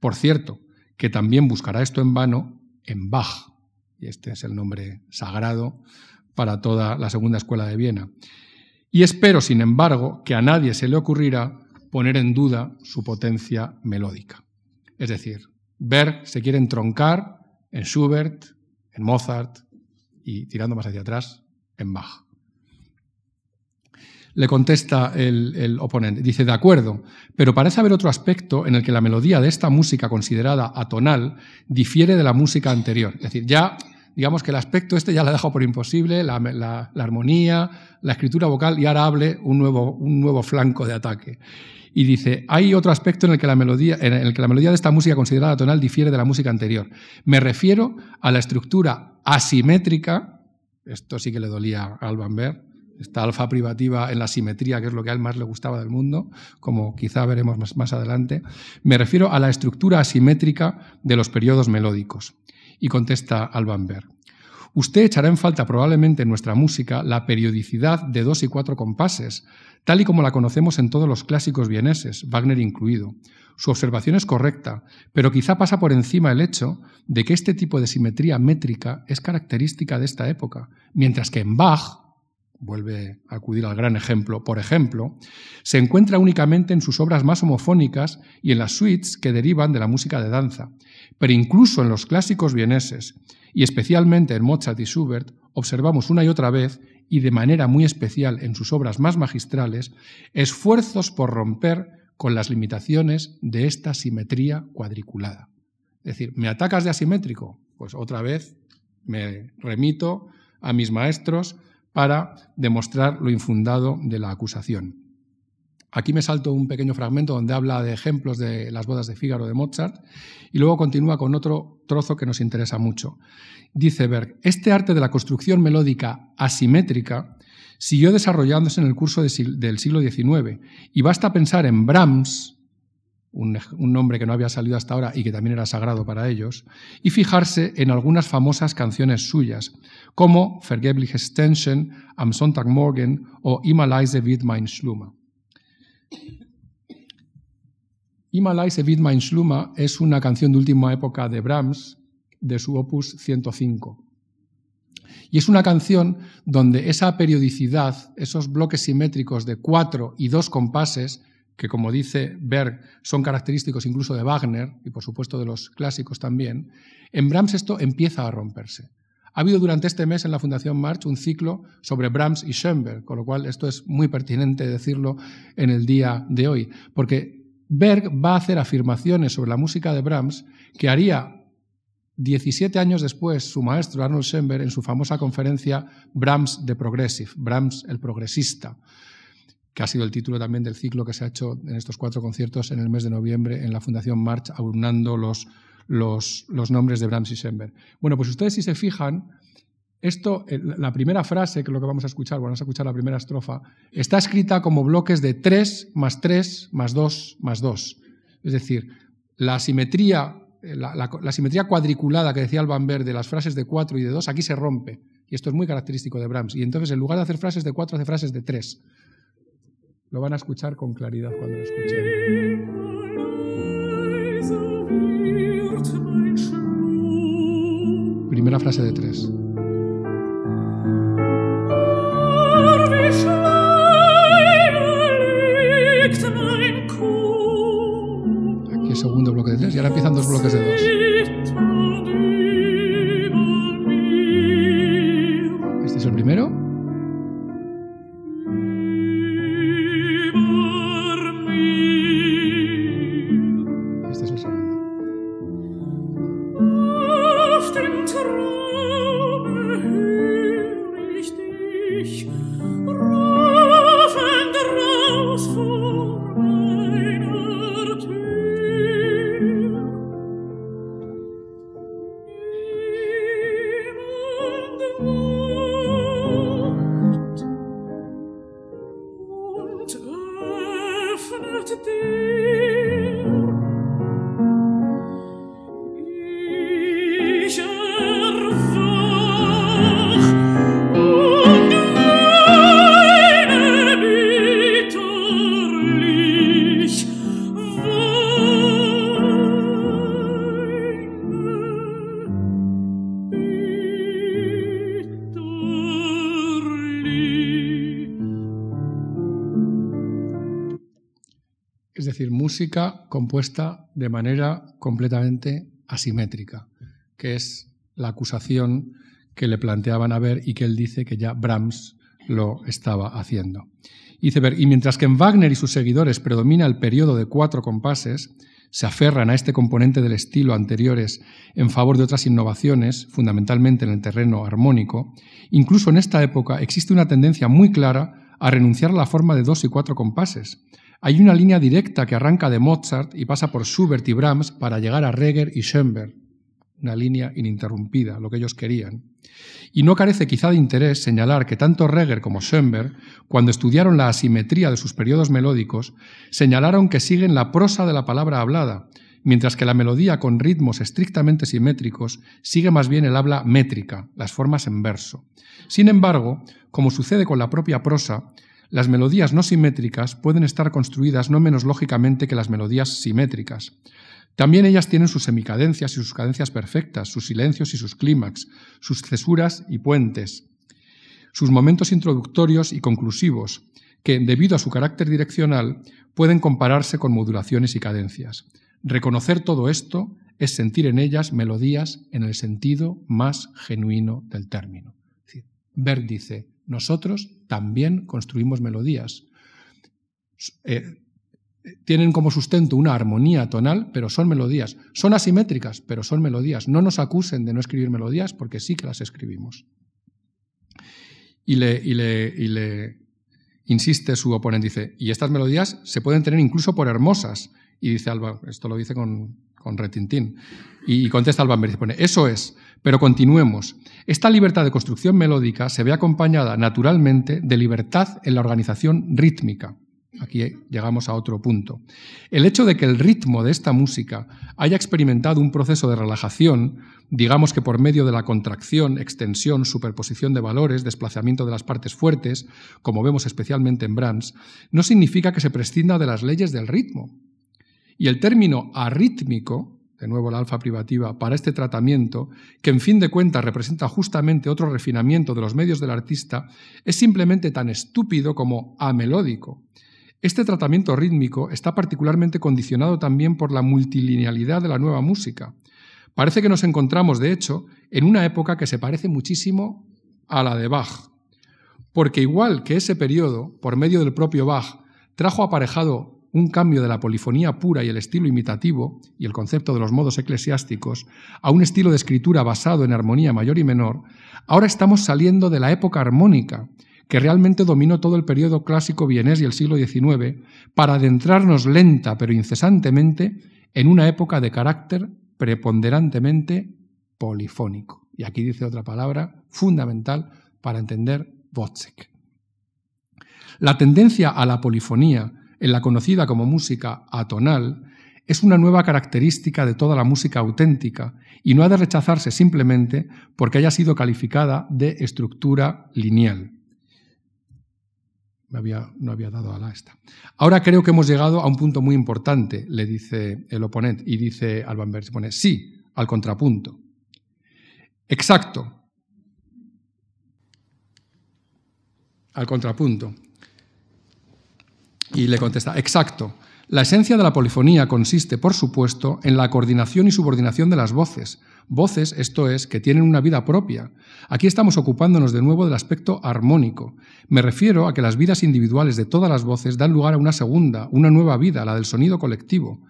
Por cierto, que también buscará esto en vano en Bach, y este es el nombre sagrado para toda la segunda escuela de Viena. Y espero, sin embargo, que a nadie se le ocurrirá poner en duda su potencia melódica. Es decir, Berg se quiere entroncar en Schubert, en Mozart y tirando más hacia atrás, en Bach. Le contesta el, oponente, dice, de acuerdo, pero parece haber otro aspecto en el que la melodía de esta música considerada atonal difiere de la música anterior. Es decir, ya, digamos que el aspecto este ya lo ha dejado por imposible, la, la, armonía, la escritura vocal, y ahora hable un nuevo, un nuevo flanco de ataque. Y dice, hay otro aspecto en el, que la melodía, en el que la melodía de esta música considerada tonal difiere de la música anterior. Me refiero a la estructura asimétrica, esto sí que le dolía a Alban Berg, esta alfa privativa en la simetría, que es lo que a él más le gustaba del mundo, como quizá veremos más, más adelante. Me refiero a la estructura asimétrica de los periodos melódicos. Y contesta Alban Berg. Usted echará en falta probablemente en nuestra música la periodicidad de dos y cuatro compases, tal y como la conocemos en todos los clásicos vieneses, Wagner incluido. Su observación es correcta, pero quizá pasa por encima el hecho de que este tipo de simetría métrica es característica de esta época, mientras que en Bach, vuelve a acudir al gran ejemplo, por ejemplo, se encuentra únicamente en sus obras más homofónicas y en las suites que derivan de la música de danza. Pero incluso en los clásicos vieneses, y especialmente en Mozart y Schubert, observamos una y otra vez, y de manera muy especial en sus obras más magistrales, esfuerzos por romper con las limitaciones de esta simetría cuadriculada. Es decir, ¿me atacas de asimétrico? Pues otra vez me remito a mis maestros para demostrar lo infundado de la acusación. Aquí me salto un pequeño fragmento donde habla de ejemplos de las bodas de Fígaro de Mozart y luego continúa con otro trozo que nos interesa mucho. Dice Berg, este arte de la construcción melódica asimétrica siguió desarrollándose en el curso del siglo XIX y basta pensar en Brahms, un, nombre que no había salido hasta ahora y que también era sagrado para ellos, y fijarse en algunas famosas canciones suyas, como Vergebliche Stenchen, Am Sonntagmorgen o Immer leise wird mein Schlummer. Leise wird mein Schlummer es una canción de última época de Brahms, de su opus 105. Y es una canción donde esa periodicidad, esos bloques simétricos de cuatro y dos compases, que como dice Berg son característicos incluso de Wagner y por supuesto de los clásicos también, en Brahms esto empieza a romperse. Ha habido durante este mes en la Fundación March un ciclo sobre Brahms y Schoenberg, con lo cual esto es muy pertinente decirlo en el día de hoy, porque Berg va a hacer afirmaciones sobre la música de Brahms que haría 17 años después su maestro Arnold Schoenberg en su famosa conferencia Brahms the Progressive, Brahms el progresista que ha sido el título también del ciclo que se ha hecho en estos cuatro conciertos en el mes de noviembre en la Fundación March, aunando los, los, nombres de Brahms y Schoenberg. Bueno, pues ustedes si se fijan, esto, eh, la primera frase, que es lo que vamos a escuchar, vamos a escuchar la primera estrofa, está escrita como bloques de 3 más 3 más 2 más 2. Es decir, la simetría, eh, la, simetría cuadriculada que decía Alban Berg de las frases de 4 y de 2, aquí se rompe. Y esto es muy característico de Brahms. Y entonces, en lugar de hacer frases de 4, hace frases de 3. Lo van a escuchar con claridad cuando lo escuchen. Primera frase de tres. Aquí el segundo bloque de tres y ahora empiezan dos bloques de dos. Compuesta de manera completamente asimétrica, que es la acusación que le planteaban a ver y que él dice que ya Brahms lo estaba haciendo. Ver, y mientras que en Wagner y sus seguidores predomina el periodo de cuatro compases, se aferran a este componente del estilo anteriores en favor de otras innovaciones, fundamentalmente en el terreno armónico, incluso en esta época existe una tendencia muy clara a renunciar a la forma de dos y cuatro compases, hay una línea directa que arranca de Mozart y pasa por Schubert y Brahms para llegar a Reger y Schoenberg. Una línea ininterrumpida, lo que ellos querían. Y no carece quizá de interés señalar que tanto Reger como Schoenberg, cuando estudiaron la asimetría de sus periodos melódicos, señalaron que siguen la prosa de la palabra hablada, mientras que la melodía con ritmos estrictamente simétricos sigue más bien el habla métrica, las formas en verso. Sin embargo, como sucede con la propia prosa, las melodías no simétricas pueden estar construidas no menos lógicamente que las melodías simétricas. También ellas tienen sus semicadencias y sus cadencias perfectas, sus silencios y sus clímax, sus cesuras y puentes, sus momentos introductorios y conclusivos, que, debido a su carácter direccional, pueden compararse con modulaciones y cadencias. Reconocer todo esto es sentir en ellas melodías en el sentido más genuino del término. Berg dice, nosotros también construimos melodías. Eh, tienen como sustento una armonía tonal, pero son melodías. Son asimétricas, pero son melodías. No nos acusen de no escribir melodías porque sí que las escribimos. Y le, insiste su oponente, dice, y estas melodías se pueden tener incluso por hermosas. Y dice Alba, esto lo dice con, retintín. Y, contesta Alba pone, eso es, pero continuemos. Esta libertad de construcción melódica se ve acompañada naturalmente de libertad en la organización rítmica. Aquí llegamos a otro punto. El hecho de que el ritmo de esta música haya experimentado un proceso de relajación, digamos que por medio de la contracción, extensión, superposición de valores, desplazamiento de las partes fuertes, como vemos especialmente en Brahms, no significa que se prescinda de las leyes del ritmo. Y el término arrítmico de nuevo la alfa privativa, para este tratamiento, que en fin de cuentas representa justamente otro refinamiento de los medios del artista, es simplemente tan estúpido como amelódico. Este tratamiento rítmico está particularmente condicionado también por la multilinealidad de la nueva música. Parece que nos encontramos, de hecho, en una época que se parece muchísimo a la de Bach, porque igual que ese periodo, por medio del propio Bach, trajo aparejado un cambio de la polifonía pura y el estilo imitativo y el concepto de los modos eclesiásticos a un estilo de escritura basado en armonía mayor y menor, ahora estamos saliendo de la época armónica, que realmente dominó todo el periodo clásico vienés y el siglo XIX, para adentrarnos lenta pero incesantemente en una época de carácter preponderantemente polifónico. Y aquí dice otra palabra fundamental para entender Wozzeck. La tendencia a la polifonía en la conocida como música atonal, es una nueva característica de toda la música auténtica y no ha de rechazarse simplemente porque haya sido calificada de estructura lineal. no había dado a la esta. Ahora creo que hemos llegado a un punto muy importante, le dice el oponente, y dice Alban Berg, pone sí, al contrapunto. Exacto. Al contrapunto. Y le contesta, exacto. La esencia de la polifonía consiste, por supuesto, en la coordinación y subordinación de las voces. Voces, esto es, que tienen una vida propia. Aquí estamos ocupándonos de nuevo del aspecto armónico. Me refiero a que las vidas individuales de todas las voces dan lugar a una segunda, una nueva vida, la del sonido colectivo.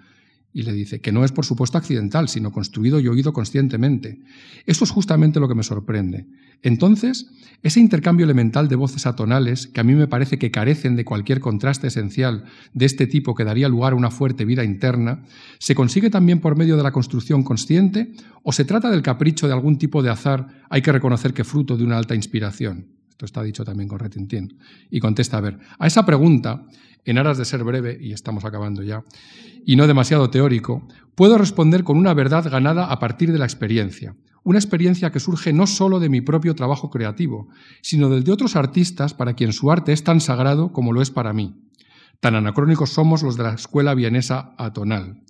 Y le dice que no es por supuesto accidental, sino construido y oído conscientemente. Eso es justamente lo que me sorprende. Entonces, ese intercambio elemental de voces atonales, que a mí me parece que carecen de cualquier contraste esencial de este tipo que daría lugar a una fuerte vida interna, ¿se consigue también por medio de la construcción consciente o se trata del capricho de algún tipo de azar, hay que reconocer que fruto de una alta inspiración? Está dicho también con retintín. Y contesta, a ver, a esa pregunta, en aras de ser breve, y estamos acabando ya, y no demasiado teórico, puedo responder con una verdad ganada a partir de la experiencia. Una experiencia que surge no solo de mi propio trabajo creativo, sino del de otros artistas para quien su arte es tan sagrado como lo es para mí. Tan anacrónicos somos los de la escuela vienesa atonal.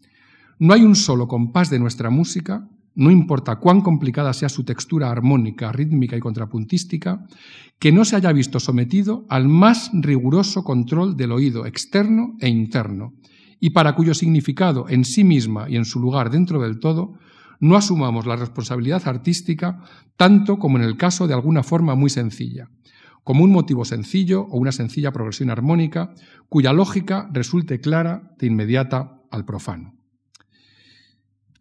No hay un solo compás de nuestra música, no importa cuán complicada sea su textura armónica, rítmica y contrapuntística, que no se haya visto sometido al más riguroso control del oído externo e interno, y para cuyo significado en sí misma y en su lugar dentro del todo no asumamos la responsabilidad artística tanto como en el caso de alguna forma muy sencilla, como un motivo sencillo o una sencilla progresión armónica cuya lógica resulte clara de inmediata al profano.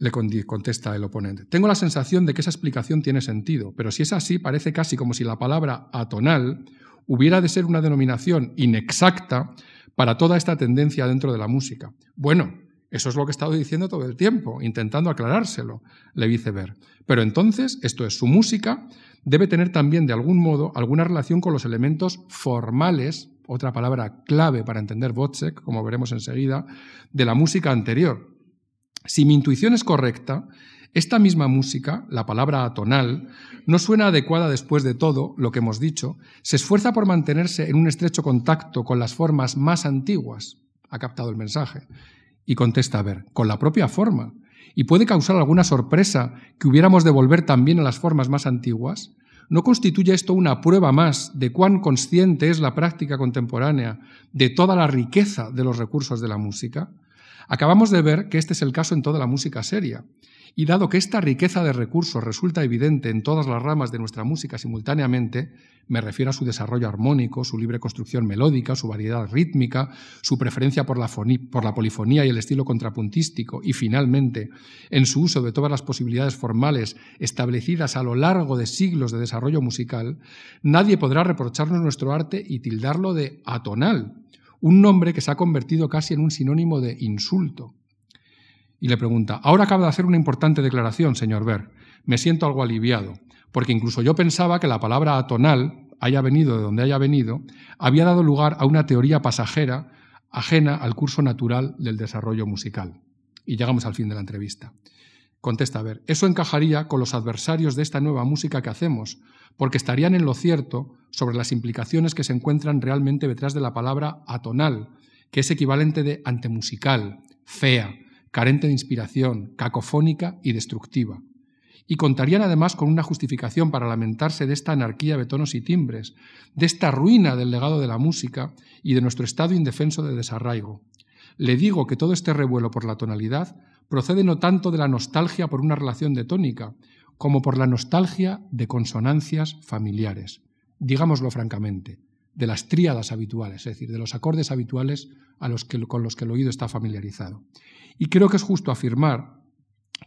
Le contesta el oponente. Tengo la sensación de que esa explicación tiene sentido, pero si es así, parece casi como si la palabra atonal hubiera de ser una denominación inexacta para toda esta tendencia dentro de la música. Bueno, eso es lo que he estado diciendo todo el tiempo, intentando aclarárselo, le dice Ver. Pero entonces, esto es, su música debe tener también de algún modo alguna relación con los elementos formales, otra palabra clave para entender Wozzeck, como veremos enseguida, de la música anterior, si mi intuición es correcta, esta misma música, la palabra atonal, no suena adecuada después de todo lo que hemos dicho, se esfuerza por mantenerse en un estrecho contacto con las formas más antiguas. Ha captado el mensaje. Y contesta, a ver, con la propia forma. Y puede causar alguna sorpresa que hubiéramos de volver también a las formas más antiguas. ¿No constituye esto una prueba más de cuán consciente es la práctica contemporánea de toda la riqueza de los recursos de la música? Acabamos de ver que este es el caso en toda la música seria. Y dado que esta riqueza de recursos resulta evidente en todas las ramas de nuestra música simultáneamente, me refiero a su desarrollo armónico, su libre construcción melódica, su variedad rítmica, su preferencia por la, por la polifonía y el estilo contrapuntístico, y finalmente en su uso de todas las posibilidades formales establecidas a lo largo de siglos de desarrollo musical, nadie podrá reprocharnos nuestro arte y tildarlo de atonal, un nombre que se ha convertido casi en un sinónimo de insulto. Y le pregunta, ahora acaba de hacer una importante declaración, señor Ver. Me siento algo aliviado, porque incluso yo pensaba que la palabra atonal, haya venido de donde haya venido, había dado lugar a una teoría pasajera ajena al curso natural del desarrollo musical. Y llegamos al fin de la entrevista. Contesta, a ver, eso encajaría con los adversarios de esta nueva música que hacemos, porque estarían en lo cierto sobre las implicaciones que se encuentran realmente detrás de la palabra atonal, que es equivalente de antemusical, fea, carente de inspiración, cacofónica y destructiva. Y contarían además con una justificación para lamentarse de esta anarquía de tonos y timbres, de esta ruina del legado de la música y de nuestro estado indefenso de desarraigo. Le digo que todo este revuelo por la tonalidad procede no tanto de la nostalgia por una relación de tónica, como por la nostalgia de consonancias familiares, digámoslo francamente, de las tríadas habituales, es decir, de los acordes habituales a los que, con los que el oído está familiarizado. Y creo que es justo afirmar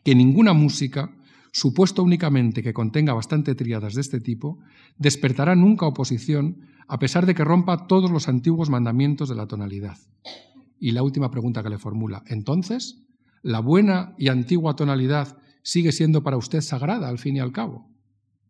que ninguna música, supuesto únicamente que contenga bastante tríadas de este tipo, despertará nunca oposición a pesar de que rompa todos los antiguos mandamientos de la tonalidad. Y la última pregunta que le formula, entonces, ¿La buena y antigua tonalidad sigue siendo para usted sagrada al fin y al cabo?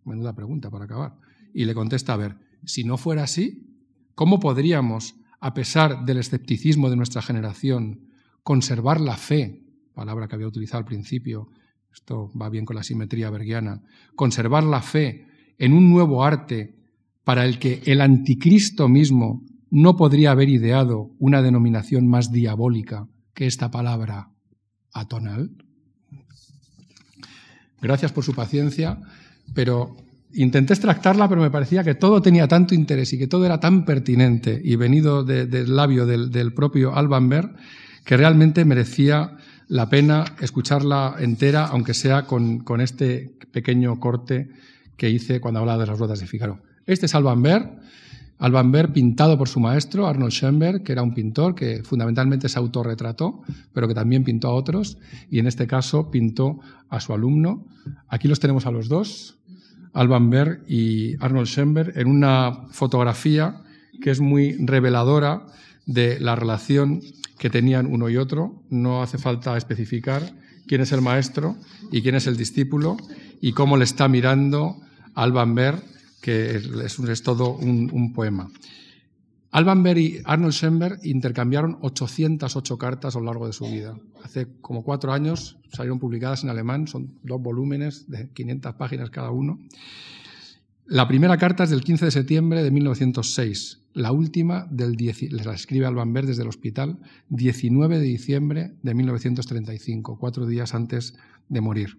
Menuda pregunta para acabar. Y le contesta, a ver, si no fuera así, ¿cómo podríamos, a pesar del escepticismo de nuestra generación, conservar la fe, palabra que había utilizado al principio, esto va bien con la simetría bergiana, conservar la fe en un nuevo arte para el que el anticristo mismo no podría haber ideado una denominación más diabólica que esta palabra atonal. Gracias por su paciencia, pero intenté extractarla, pero me parecía que todo tenía tanto interés y que todo era tan pertinente y venido del labio del, propio Alban Berg que realmente merecía la pena escucharla entera, aunque sea con, este pequeño corte que hice cuando hablaba de las ruedas de Figaro. Este es Alban Berg. Alban Berg pintado por su maestro, Arnold Schoenberg, que era un pintor que fundamentalmente se autorretrató, pero que también pintó a otros, y en este caso pintó a su alumno. Aquí los tenemos a los dos, Alban Berg y Arnold Schoenberg, en una fotografía que es muy reveladora de la relación que tenían uno y otro. No hace falta especificar quién es el maestro y quién es el discípulo y cómo le está mirando Alban Berg que es, todo un, poema. Alban Berg y Arnold Schoenberg intercambiaron 808 cartas a lo largo de su vida. Hace como cuatro años salieron publicadas en alemán, son dos volúmenes de 500 páginas cada uno. La primera carta es del 15 de septiembre de 1906. La última del la escribe Alban Berg desde el hospital 19 de diciembre de 1935, cuatro días antes de morir.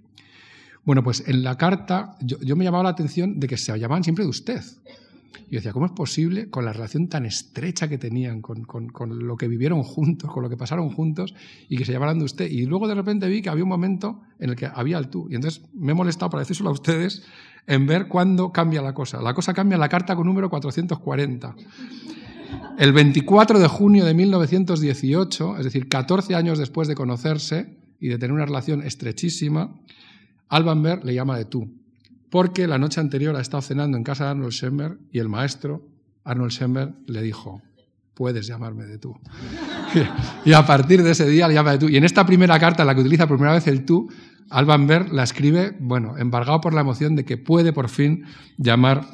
Bueno, pues en la carta yo, me llamaba la atención de que se llamaban siempre de usted. Y decía, ¿cómo es posible con la relación tan estrecha que tenían, con, lo que vivieron juntos, con lo que pasaron juntos, y que se llamaran de usted? Y luego de repente vi que había un momento en el que había el tú. Y entonces me he molestado para decírselo a ustedes en ver cuándo cambia la cosa. La cosa cambia en la carta con número 440. El 24 de junio de 1918, es decir, 14 años después de conocerse y de tener una relación estrechísima, Alban Berg le llama de tú, porque la noche anterior ha estado cenando en casa de Arnold Schoenberg y el maestro, Arnold Schoenberg, le dijo, puedes llamarme de tú. [laughs] y a partir de ese día le llama de tú. Y en esta primera carta, la que utiliza por primera vez el tú, Alban Berg la escribe, bueno, embargado por la emoción de que puede por fin llamar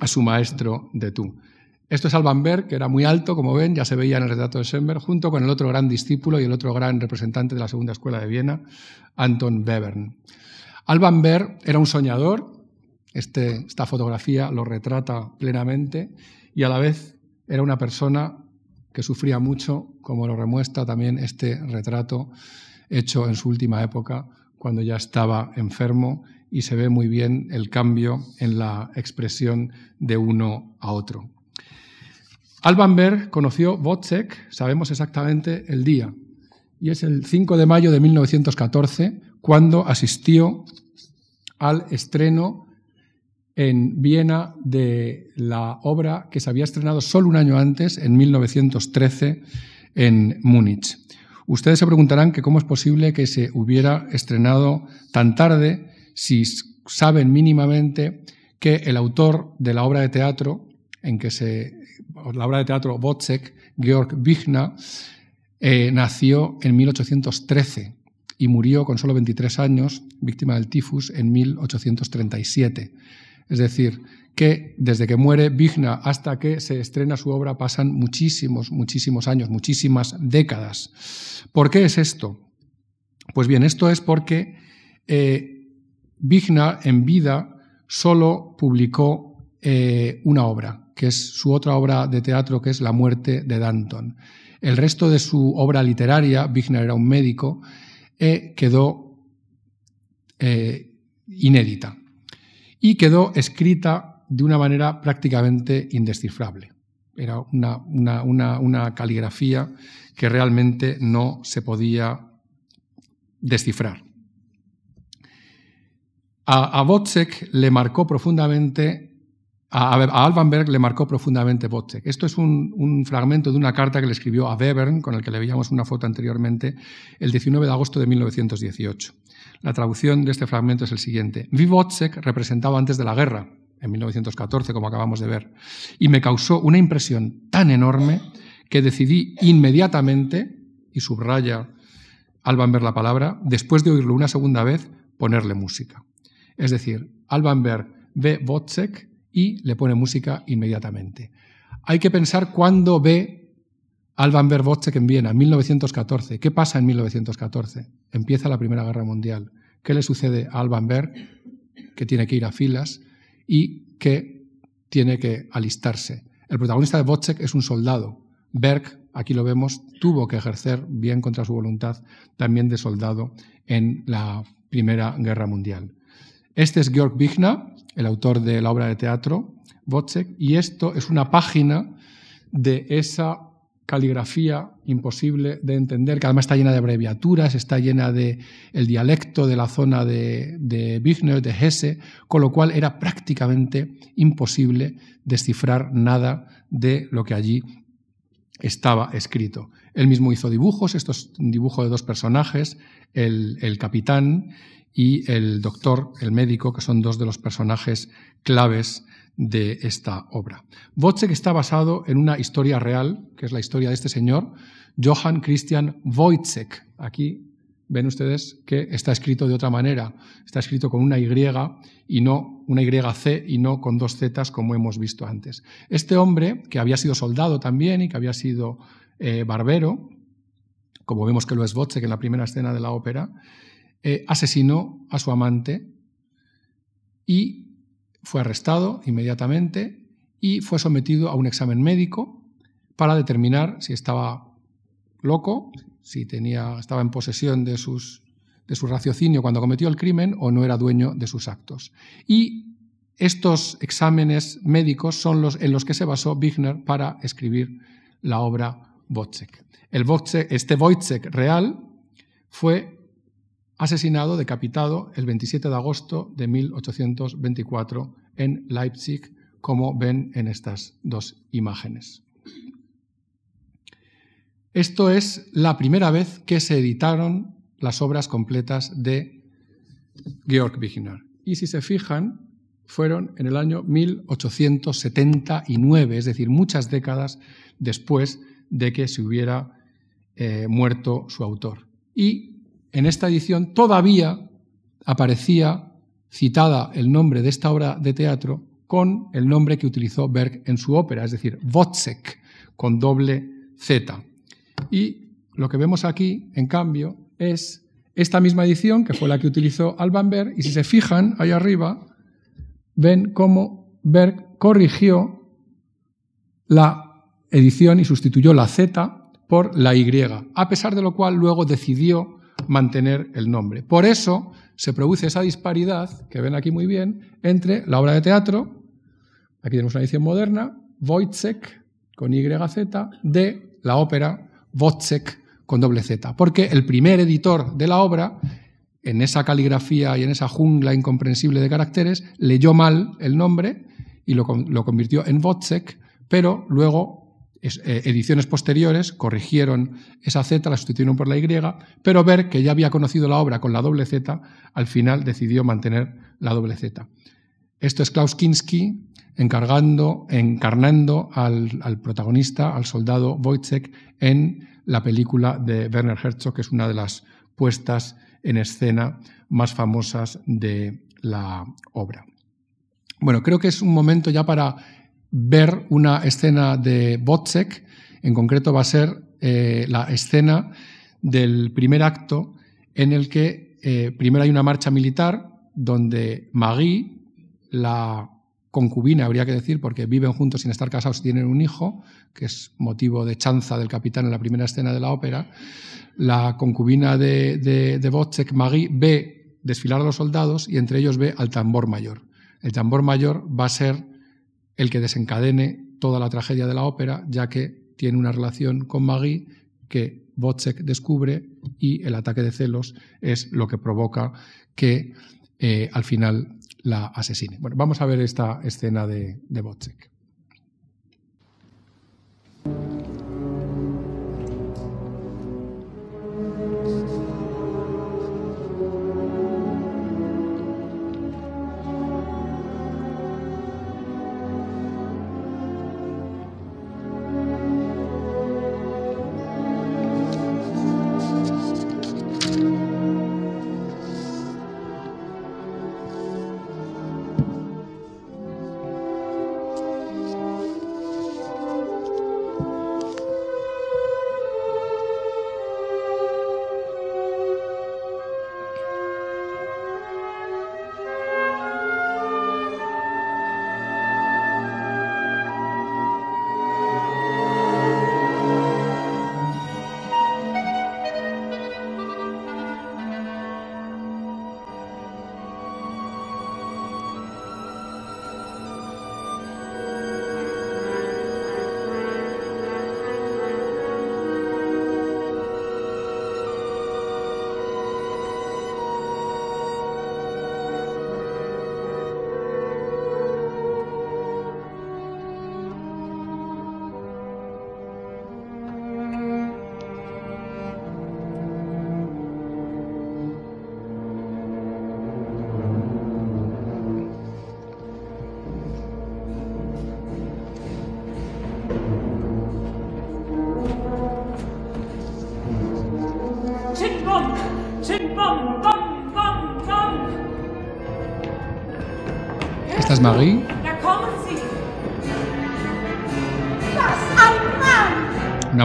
a su maestro de tú. Esto es Alban Berg, que era muy alto, como ven, ya se veía en el retrato de Schoenberg, junto con el otro gran discípulo y el otro gran representante de la Segunda Escuela de Viena, Anton Webern. Alban Berg era un soñador, este, esta fotografía lo retrata plenamente, y a la vez era una persona que sufría mucho, como lo remuestra también este retrato hecho en su última época, cuando ya estaba enfermo y se ve muy bien el cambio en la expresión de uno a otro. Alban Berg conoció Wozzeck, sabemos exactamente el día, y es el 5 de mayo de 1914 cuando asistió al estreno en Viena de la obra que se había estrenado solo un año antes, en 1913, en Múnich. Ustedes se preguntarán que cómo es posible que se hubiera estrenado tan tarde si saben mínimamente que el autor de la obra de teatro en que se la obra de teatro Wozzeck, Georg Wichner, eh, nació en 1813 y murió con solo 23 años, víctima del tifus, en 1837. Es decir, que desde que muere Vigna hasta que se estrena su obra pasan muchísimos, muchísimos años, muchísimas décadas. ¿Por qué es esto? Pues bien, esto es porque eh, en vida solo publicó eh, una obra, que es su otra obra de teatro, que es La muerte de Danton. El resto de su obra literaria, Vigna era un médico, eh, quedó eh, inédita y quedó escrita de una manera prácticamente indescifrable. Era una, caligrafía que realmente no se podía descifrar. A, a le marcó profundamente, a, a, le marcó profundamente Wozzeck. Esto es un, fragmento de una carta que le escribió a Webern, con el que le veíamos una foto anteriormente, el 19 de agosto de 1918. La traducción de este fragmento es el siguiente. Vi Wozzeck representado antes de la guerra, en 1914, como acabamos de ver, y me causó una impresión tan enorme que decidí inmediatamente, y subraya Alban Berg la palabra, después de oírlo una segunda vez, ponerle música. Es decir, Alban Berg ve Wozzeck y le pone música inmediatamente. Hay que pensar cuándo ve Alban Wozzeck en Viena, en 1914. ¿Qué pasa en 1914? Empieza la Primera Guerra Mundial. ¿Qué le sucede a Alban Berg? Que tiene que ir a filas y que tiene que alistarse. El protagonista de Wozzeck es un soldado. Berg, aquí lo vemos, tuvo que ejercer, bien contra su voluntad, también de soldado en la Primera Guerra Mundial. Este es Georg Wichner, el autor de la obra de teatro Wozzeck, y esto es una página de esa caligrafía imposible de entender, que además está llena de abreviaturas, está llena de el dialecto de la zona de, de de Hesse, con lo cual era prácticamente imposible descifrar nada de lo que allí estaba escrito. Él mismo hizo dibujos, esto es un dibujo de dos personajes, el, el capitán y el doctor, el médico, que son dos de los personajes claves de esta obra. Wozzeck está basado en una historia real, que es la historia de este señor, Johann Christian Wojciech. Aquí ven ustedes que está escrito de otra manera. Está escrito con una Y y no una y no con dos Z como hemos visto antes. Este hombre, que había sido soldado también y que había sido eh, barbero, como vemos que lo es que en la primera escena de la ópera, eh, asesinó a su amante y fue arrestado inmediatamente y fue sometido a un examen médico para determinar si estaba loco, si tenía, estaba en posesión de, sus, de su raciocinio cuando cometió el crimen o no era dueño de sus actos. Y estos exámenes médicos son los en los que se basó Wigner para escribir la obra Wojciech. El este Wojciech real fue asesinado, decapitado, el 27 de agosto de 1824 en Leipzig, como ven en estas dos imágenes. Esto es la primera vez que se editaron las obras completas de Georg Wigner. Y si se fijan, fueron en el año 1879, es decir, muchas décadas después de que se hubiera eh, muerto su autor. Y en esta edición todavía aparecía citada el nombre de esta obra de teatro con el nombre que utilizó Berg en su ópera, es decir, Wozzeck, con doble Z. Y lo que vemos aquí, en cambio, es esta misma edición, que fue la que utilizó Alban Berg, y si se fijan ahí arriba, ven cómo Berg corrigió la edición y sustituyó la Z por la Y, a pesar de lo cual luego decidió mantener el nombre. Por eso se produce esa disparidad, que ven aquí muy bien, entre la obra de teatro, aquí tenemos una edición moderna, Wojciech con YZ, de la ópera Wojciech con doble Z, porque el primer editor de la obra, en esa caligrafía y en esa jungla incomprensible de caracteres, leyó mal el nombre y lo, convirtió en Wojciech, pero luego ediciones posteriores corrigieron esa Z, la sustituyeron por la Y, pero ver que ya había conocido la obra con la doble Z, al final decidió mantener la doble Z. Esto es Klaus Kinski encargando, encarnando al, protagonista, al soldado Wojciech, en la película de Werner Herzog, que es una de las puestas en escena más famosas de la obra. Bueno, creo que es un momento ya para ver una escena de Botzek, en concreto va a ser eh, la escena del primer acto en el que eh, primero hay una marcha militar donde Marie, la concubina, habría que decir, porque viven juntos sin estar casados y tienen un hijo, que es motivo de chanza del capitán en la primera escena de la ópera, la concubina de, de, de Marie, ve desfilar a los soldados y entre ellos ve al tambor mayor. El tambor mayor va a ser el que desencadene toda la tragedia de la ópera, ya que tiene una relación con Maggie que Wozzeck descubre y el ataque de celos es lo que provoca que eh, al final la asesine. Bueno, vamos a ver esta escena de, de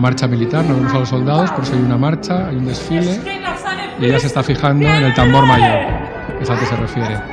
marcha militar, no vemos a los soldados, pero si hay una marcha, hay un desfile y ella se está fijando en el tambor mayor, que es al que se refiere.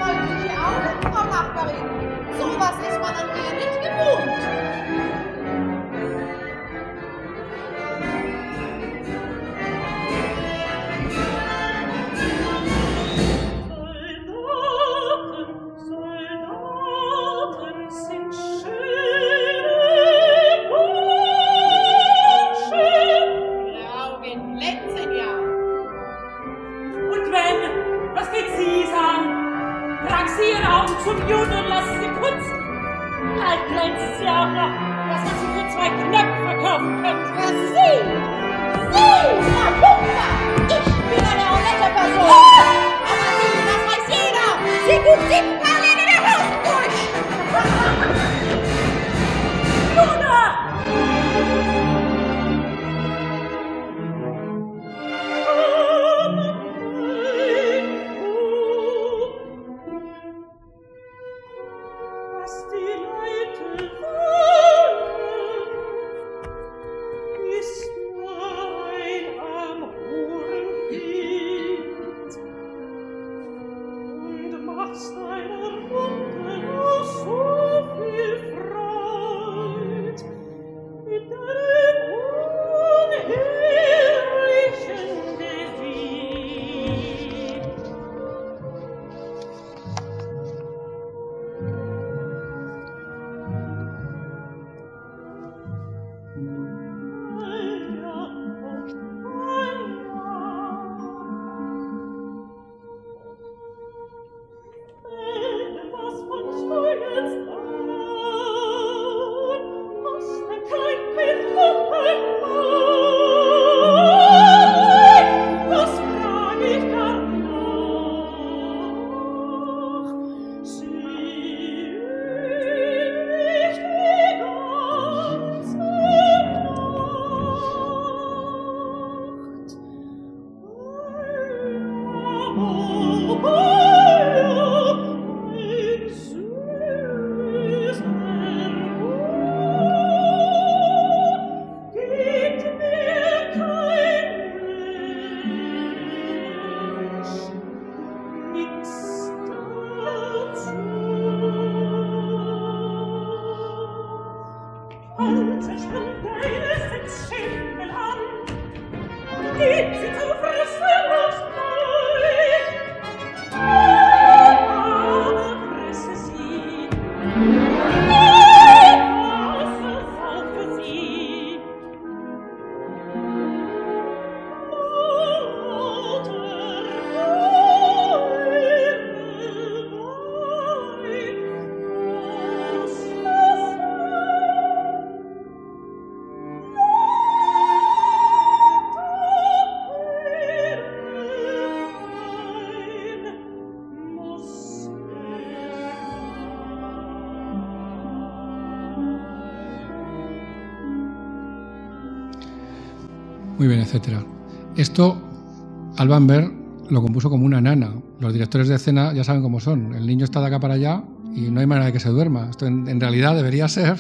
Alban Berg lo compuso como una nana. Los directores de escena ya saben cómo son. El niño está de acá para allá y no hay manera de que se duerma. Esto en, realidad debería ser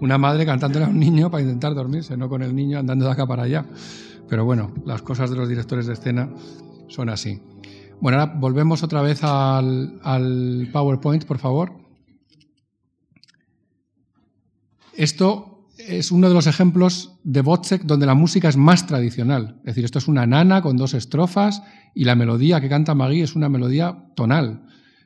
una madre cantándole a un niño para intentar dormirse, no con el niño andando de acá para allá. Pero bueno, las cosas de los directores de escena son así. Bueno, ahora volvemos otra vez al, al PowerPoint, por favor. Esto es uno de los ejemplos de Wozzeck donde la música es más tradicional. Es decir, esto es una nana con dos estrofas y la melodía que canta Magui es una melodía tonal.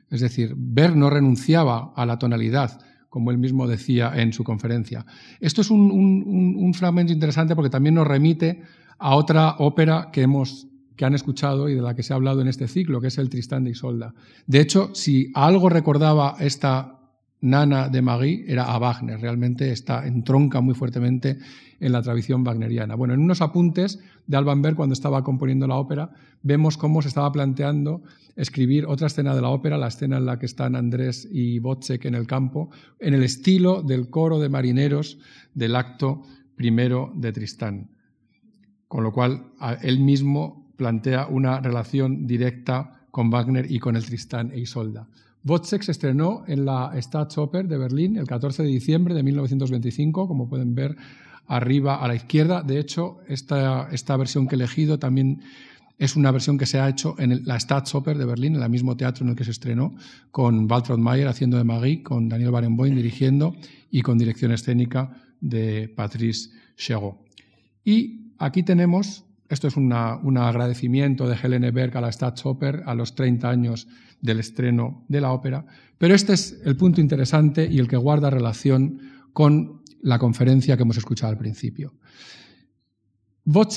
Es decir, Berg no renunciaba a la tonalidad, como él mismo decía en su conferencia. Esto es un, fragmento interesante porque también nos remite a otra ópera que hemos que han escuchado y de la que se ha hablado en este ciclo, que es el Tristán de Isolda. De hecho, si algo recordaba esta Nana de Magui era a Wagner, realmente está, entronca muy fuertemente en la tradición wagneriana. Bueno, en unos apuntes de Alban Berg, cuando estaba componiendo la ópera, vemos cómo se estaba planteando escribir otra escena de la ópera, la escena en la que están Andrés y Wozzeck en el campo, en el estilo del coro de marineros del acto primero de Tristán. Con lo cual, él mismo plantea una relación directa con Wagner y con el Tristán e Isolda. Wozzeck se estrenó en la Staatsoper de Berlín el 14 de diciembre de 1925, como pueden ver arriba a la izquierda. De hecho, esta, esta versión que he elegido también es una versión que se ha hecho en la Staatsoper de Berlín, en el mismo teatro en el que se estrenó, con Waltraud Mayer haciendo de Marie, con Daniel Barenboim dirigiendo y con dirección escénica de Patrice Chéreau. Y aquí tenemos, esto es un agradecimiento de Helene Berg a la Staatsoper a los 30 años del estreno de la ópera, pero este es el punto interesante y el que guarda relación con la conferencia que hemos escuchado al principio.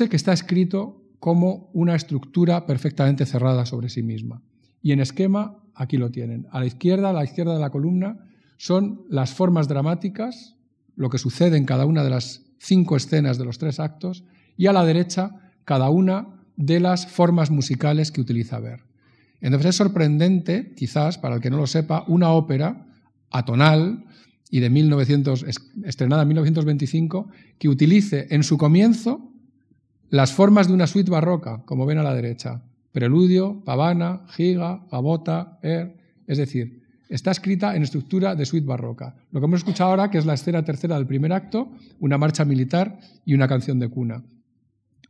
que está escrito como una estructura perfectamente cerrada sobre sí misma. Y en esquema, aquí lo tienen. A la izquierda, a la izquierda de la columna, son las formas dramáticas, lo que sucede en cada una de las cinco escenas de los tres actos, y a la derecha, cada una de las formas musicales que utiliza Ver. Entonces es sorprendente, quizás, para el que no lo sepa, una ópera atonal y de 1900, estrenada en 1925, que utilice en su comienzo las formas de una suite barroca, como ven a la derecha. Preludio, pavana, giga, gabota, er. Es decir, está escrita en estructura de suite barroca. Lo que hemos escuchado ahora, que es la escena tercera del primer acto, una marcha militar y una canción de cuna.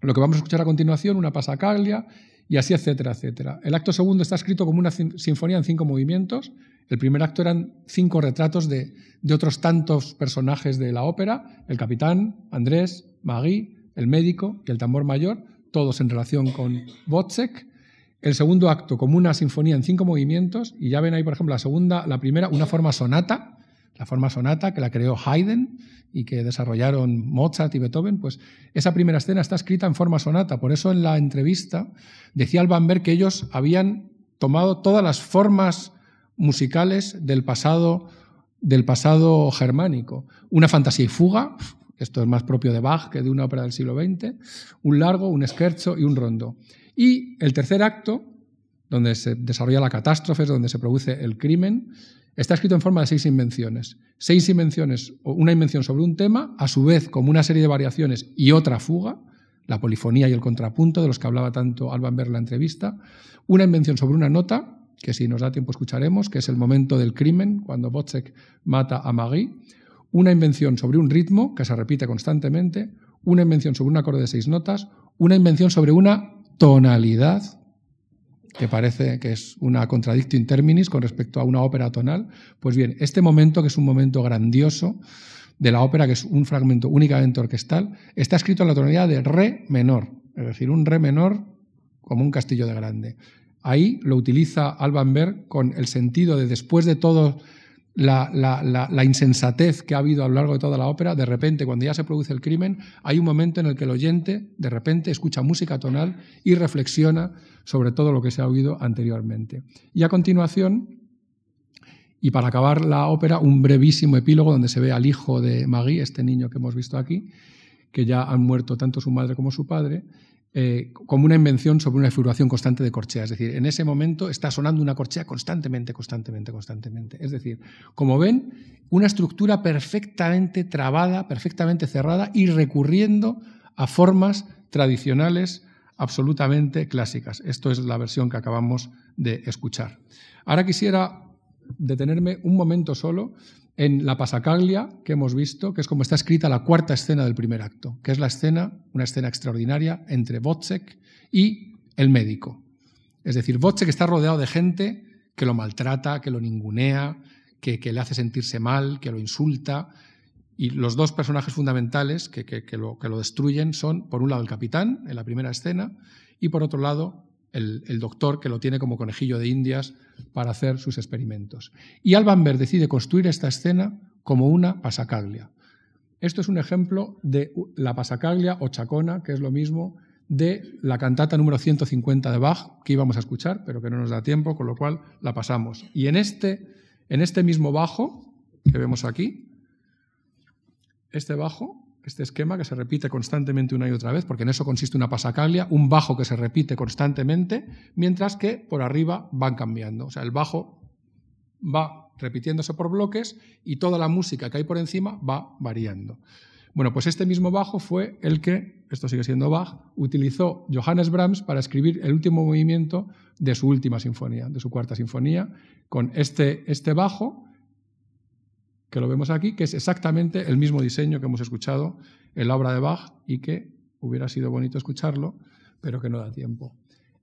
Lo que vamos a escuchar a continuación, una pasacaglia y así, etcétera, etcétera. El acto segundo está escrito como una sinfonía en cinco movimientos. El primer acto eran cinco retratos de, de otros tantos personajes de la ópera, el capitán, Andrés, Magui, el médico y el tambor mayor, todos en relación con Wozzeck. El segundo acto como una sinfonía en cinco movimientos, y ya ven ahí, por ejemplo, la segunda, la primera, una forma sonata, la forma sonata que la creó Haydn y que desarrollaron Mozart y Beethoven, pues esa primera escena está escrita en forma sonata. Por eso en la entrevista decía Alban Berg que ellos habían tomado todas las formas musicales del pasado, del pasado germánico. Una fantasía y fuga, esto es más propio de Bach que de una ópera del siglo XX, un largo, un scherzo y un rondo. Y el tercer acto, donde se desarrolla la catástrofe, donde se produce el crimen, está escrito en forma de seis invenciones. Seis invenciones, una invención sobre un tema, a su vez como una serie de variaciones y otra fuga, la polifonía y el contrapunto de los que hablaba tanto Alban Berg en la entrevista, una invención sobre una nota, que si nos da tiempo escucharemos, que es el momento del crimen, cuando Wozzeck mata a Marie, una invención sobre un ritmo que se repite constantemente, una invención sobre un acorde de seis notas, una invención sobre una tonalidad, que parece que es una contradictio in terminis con respecto a una ópera tonal. Pues bien, este momento, que es un momento grandioso de la ópera, que es un fragmento únicamente orquestal, está escrito en la tonalidad de re menor, es decir, un re menor como un castillo de grande. Ahí lo utiliza Alban Berg con el sentido de después de todo la, insensatez que ha habido a lo largo de toda la ópera, de repente, cuando ya se produce el crimen, hay un momento en el que el oyente, de repente, escucha música tonal y reflexiona sobre todo lo que se ha oído anteriormente. Y a continuación, y para acabar la ópera, un brevísimo epílogo donde se ve al hijo de Magui, este niño que hemos visto aquí, que ya han muerto tanto su madre como su padre, eh, como una invención sobre una figuración constante de corchea. Es decir, en ese momento está sonando una corchea constantemente, constantemente, constantemente. Es decir, como ven, una estructura perfectamente trabada, perfectamente cerrada y recurriendo a formas tradicionales absolutamente clásicas. Esto es la versión que acabamos de escuchar. Ahora quisiera detenerme un momento solo en la pasacaglia que hemos visto, que es como está escrita la cuarta escena del primer acto, que es la escena, una escena extraordinaria entre Wozzeck y el médico. Es decir, Wozzeck está rodeado de gente que lo maltrata, que lo ningunea, que, le hace sentirse mal, que lo insulta. Y los dos personajes fundamentales que, lo, que lo destruyen son, por un lado, el capitán, en la primera escena, y por otro lado, el, doctor que lo tiene como conejillo de indias para hacer sus experimentos. Y Alban Berg decide construir esta escena como una pasacaglia. Esto es un ejemplo de la pasacaglia o chacona, que es lo mismo de la cantata número 150 de Bach, que íbamos a escuchar, pero que no nos da tiempo, con lo cual la pasamos. Y en este, en este mismo bajo, que vemos aquí, este bajo este esquema que se repite constantemente una y otra vez, porque en eso consiste una pasacaglia, un bajo que se repite constantemente, mientras que por arriba van cambiando. O sea, el bajo va repitiéndose por bloques y toda la música que hay por encima va variando. Bueno, pues este mismo bajo fue el que, esto sigue siendo Bach, utilizó Johannes Brahms para escribir el último movimiento de su última sinfonía, de su cuarta sinfonía, con este, este bajo, que lo vemos aquí, que es exactamente el mismo diseño que hemos escuchado en la obra de Bach y que hubiera sido bonito escucharlo, pero que no da tiempo.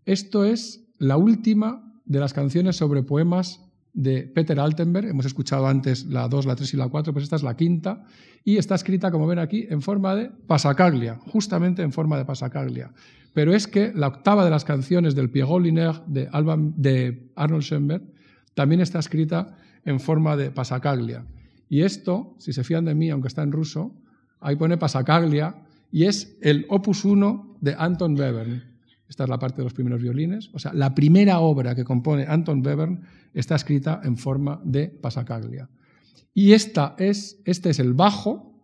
Esto es la última de las canciones sobre poemas de Peter Altenberg. Hemos escuchado antes la 2, la 3 y la 4, pues esta es la quinta. Y está escrita, como ven aquí, en forma de pasacaglia, justamente en forma de pasacaglia. Pero es que la octava de las canciones del Pierrot Linaire de, de Arnold Schoenberg también está escrita en forma de pasacaglia. Y esto, si se fían de mí, aunque está en ruso, ahí pone pasacaglia y es el opus 1 de Anton Webern. Esta es la parte de los primeros violines. O sea, la primera obra que compone Anton Webern está escrita en forma de pasacaglia. Y esta es, este es el bajo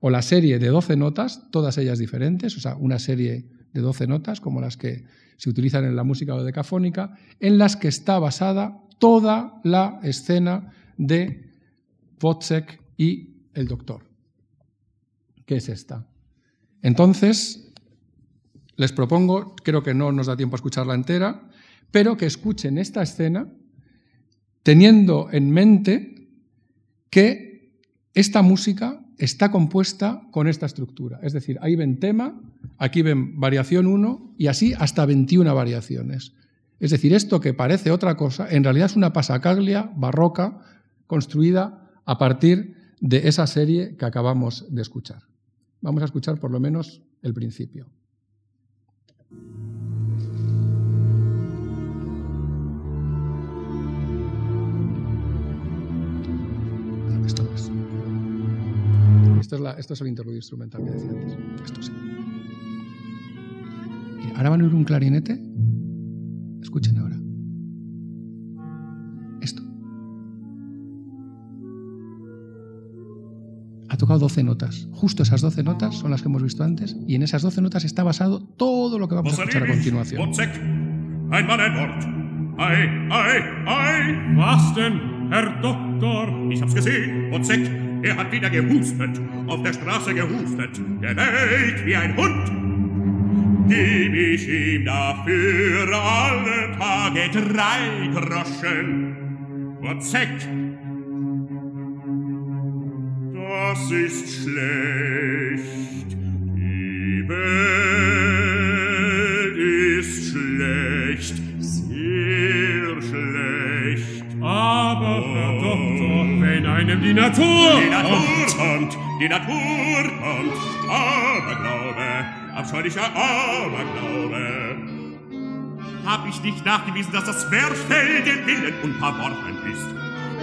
o la serie de 12 notas, todas ellas diferentes, o sea, una serie de 12 notas como las que se utilizan en la música decafónica, en las que está basada toda la escena de Wozzeck y el doctor. ¿Qué es esta? Entonces, les propongo, creo que no nos da tiempo a escucharla entera, pero que escuchen esta escena teniendo en mente que esta música está compuesta con esta estructura. Es decir, ahí ven tema, aquí ven variación 1 y así hasta 21 variaciones. Es decir, esto que parece otra cosa, en realidad es una pasacaglia barroca construida a partir de esa serie que acabamos de escuchar. Vamos a escuchar por lo menos el principio. Esto es. Esto es, el interludio instrumental que decía antes. Esto sí. ahora van a oír un clarinete. Escuchen ahora. Tocado 12 notas. Justo esas 12 notas son las que hemos visto antes y en esas 12 notas está basado todo lo que vamos a escuchar a continuación. Er hat wieder gehustet. Auf der Straße gehustet. Der bellt wie ein Hund. Gib ich ihm dafür alle Tage drei Groschen. Wozzeck, das ist schlecht. Die Welt ist schlecht, sehr schlecht. Aber. Herr Doktor, wenn einem die Natur... Die Natur kommt, die Natur kommt. Aberglaube, abscheulicher Aberglaube. Hab ich nicht nachgewiesen, dass das Werfell dem Willen unterworfen ist?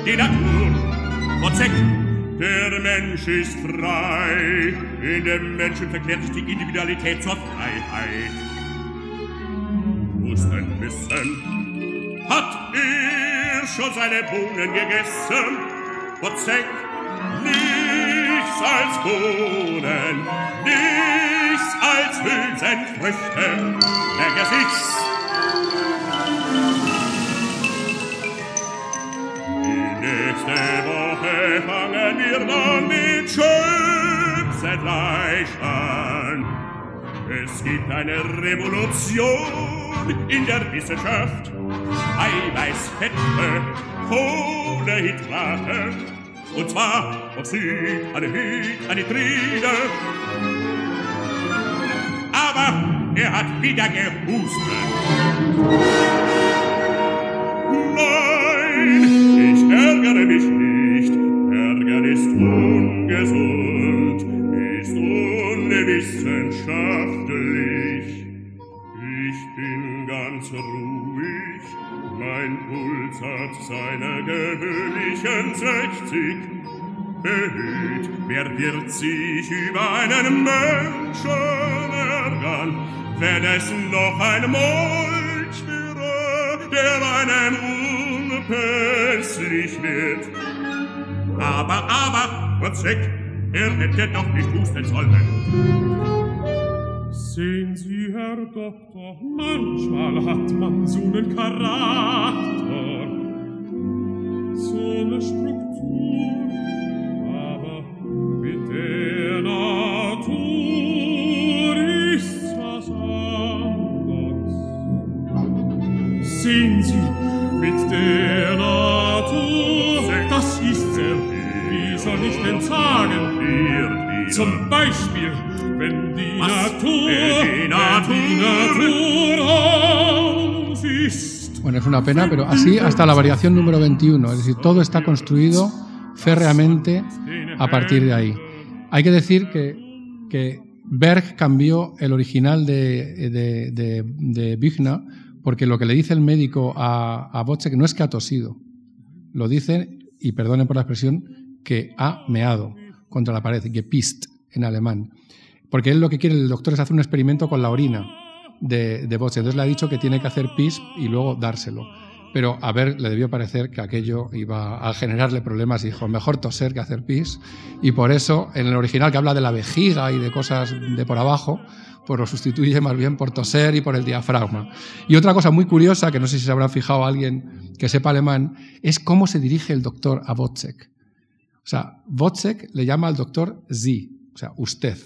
Die Natur, Wozzeck, Der Mensch ist frei, in dem Menschen verklärt sich die Individualität zur Freiheit. Muss denn wissen, hat er schon seine Bohnen gegessen? Wozzeck, nichts als Bohnen, nichts als Hülsenfrüchte, merke sich's. Nächste Woche fangen wir dann mit Schöpfengleich an. Es gibt eine Revolution in der Wissenschaft. Eiweiß, Fette, Kohle, Hydrate. Und zwar Oxid, Anhyd, Anhydride. Aber er hat wieder gehustet. Ärgere mich nicht. Ärger ist ungesund, ist unwissenschaftlich. Ich bin ganz ruhig, mein Puls hat seine gewöhnlichen sechzig. Behüt, wer wird sich über einen Menschen ärgern, wenn es noch ein Molch wäre, der Stunde plötzlich wird. Aber, aber, Gott weg, er hätte doch nicht husten sollen. Sehen Sie, Herr Doktor, manchmal hat man so einen Charakter, so eine Struktur, aber mit der Natur ist's was anderes. Sehen Sie, wie soll ich denn sagen? Zum Beispiel, wenn die Natur, die Natur, die Natur aus ist. Bueno, es una pena, pero así hasta la variación número 21, es decir, todo está construido férreamente a partir de ahí. Hay que decir que, que Berg cambió el original de, de, de, de Bigna porque lo que le dice el médico a, a Bocek no es que ha tosido, lo dice, y perdonen por la expresión, que ha meado contra la pared, gepist en alemán. Porque él lo que quiere, el doctor, es hacer un experimento con la orina de, de. Entonces le ha dicho que tiene que hacer pis y luego dárselo. Pero a ver, le debió parecer que aquello iba a generarle problemas y dijo, mejor toser que hacer pis. Y por eso, en el original que habla de la vejiga y de cosas de por abajo, pues lo sustituye más bien por toser y por el diafragma. Y otra cosa muy curiosa, que no sé si se habrá fijado alguien que sepa alemán, es cómo se dirige el doctor a Wozzeck. O sea, Wozzeck le llama al doctor Sie, o sea, usted.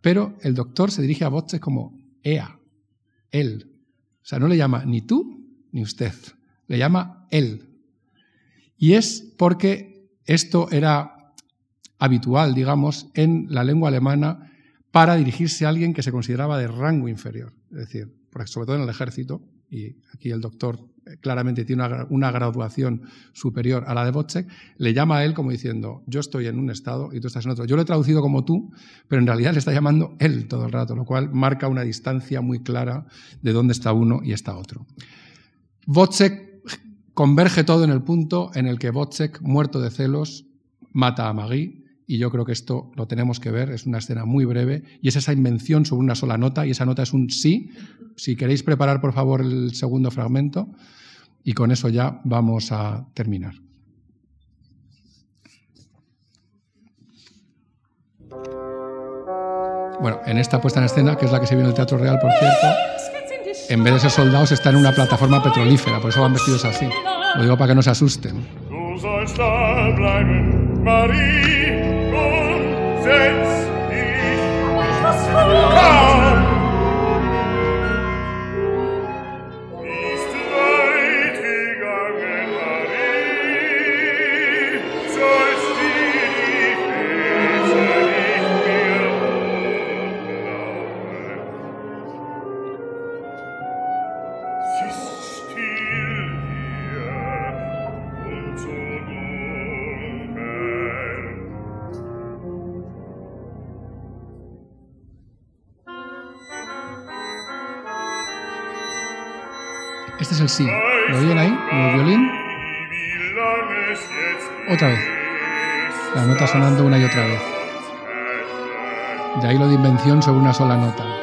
Pero el doctor se dirige a Wozzeck como ea, él. O sea, no le llama ni tú ni usted le llama él. Y es porque esto era habitual, digamos, en la lengua alemana para dirigirse a alguien que se consideraba de rango inferior. Es decir, sobre todo en el ejército, y aquí el doctor claramente tiene una, graduación superior a la de Wozzeck, le llama a él como diciendo, yo estoy en un estado y tú estás en otro. Yo lo he traducido como tú, pero en realidad le está llamando él todo el rato, lo cual marca una distancia muy clara de dónde está uno y está otro. Wozzeck converge todo en el punto en el que Wozzeck, muerto de celos, mata a Magui. Y yo creo que esto lo tenemos que ver, es una escena muy breve y es esa invención sobre una sola nota y esa nota es un sí. Si queréis preparar por favor el segundo fragmento y con eso ya vamos a terminar. Bueno, en esta puesta en escena, que es la que se vio en el Teatro Real, por cierto, en vez de ser soldados, están en una plataforma petrolífera, por eso van vestidos así. Lo digo para que no se asusten. Setz dich, mich was vor. Komm! Sí. ¿Lo oyen ahí? el violín? Otra vez. La nota sonando una y otra vez. De ahí lo de invención sobre una sola nota.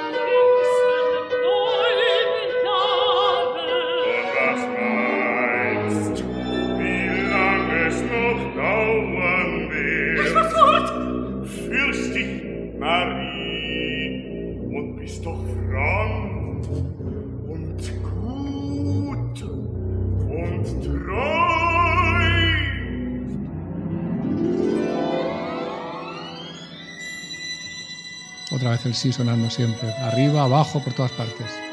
Otra vez el sí sonando siempre, arriba, abajo, por todas partes.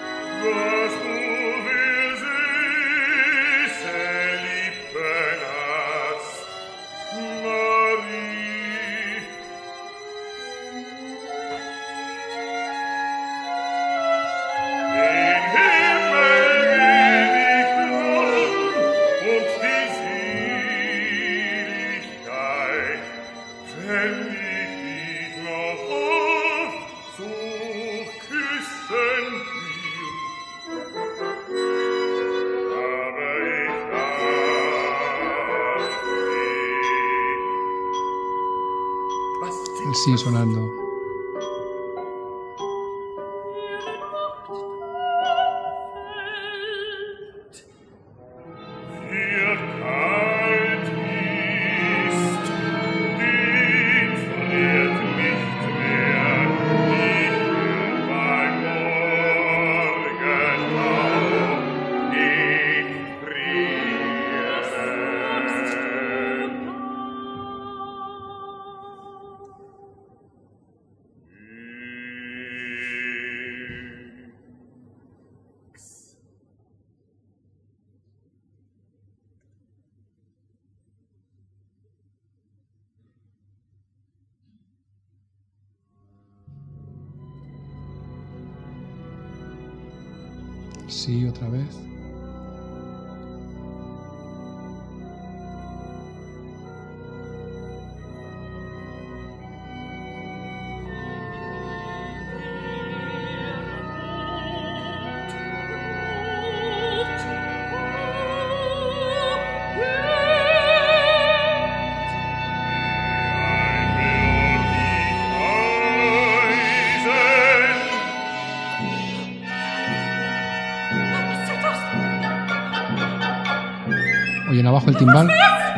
Timbal.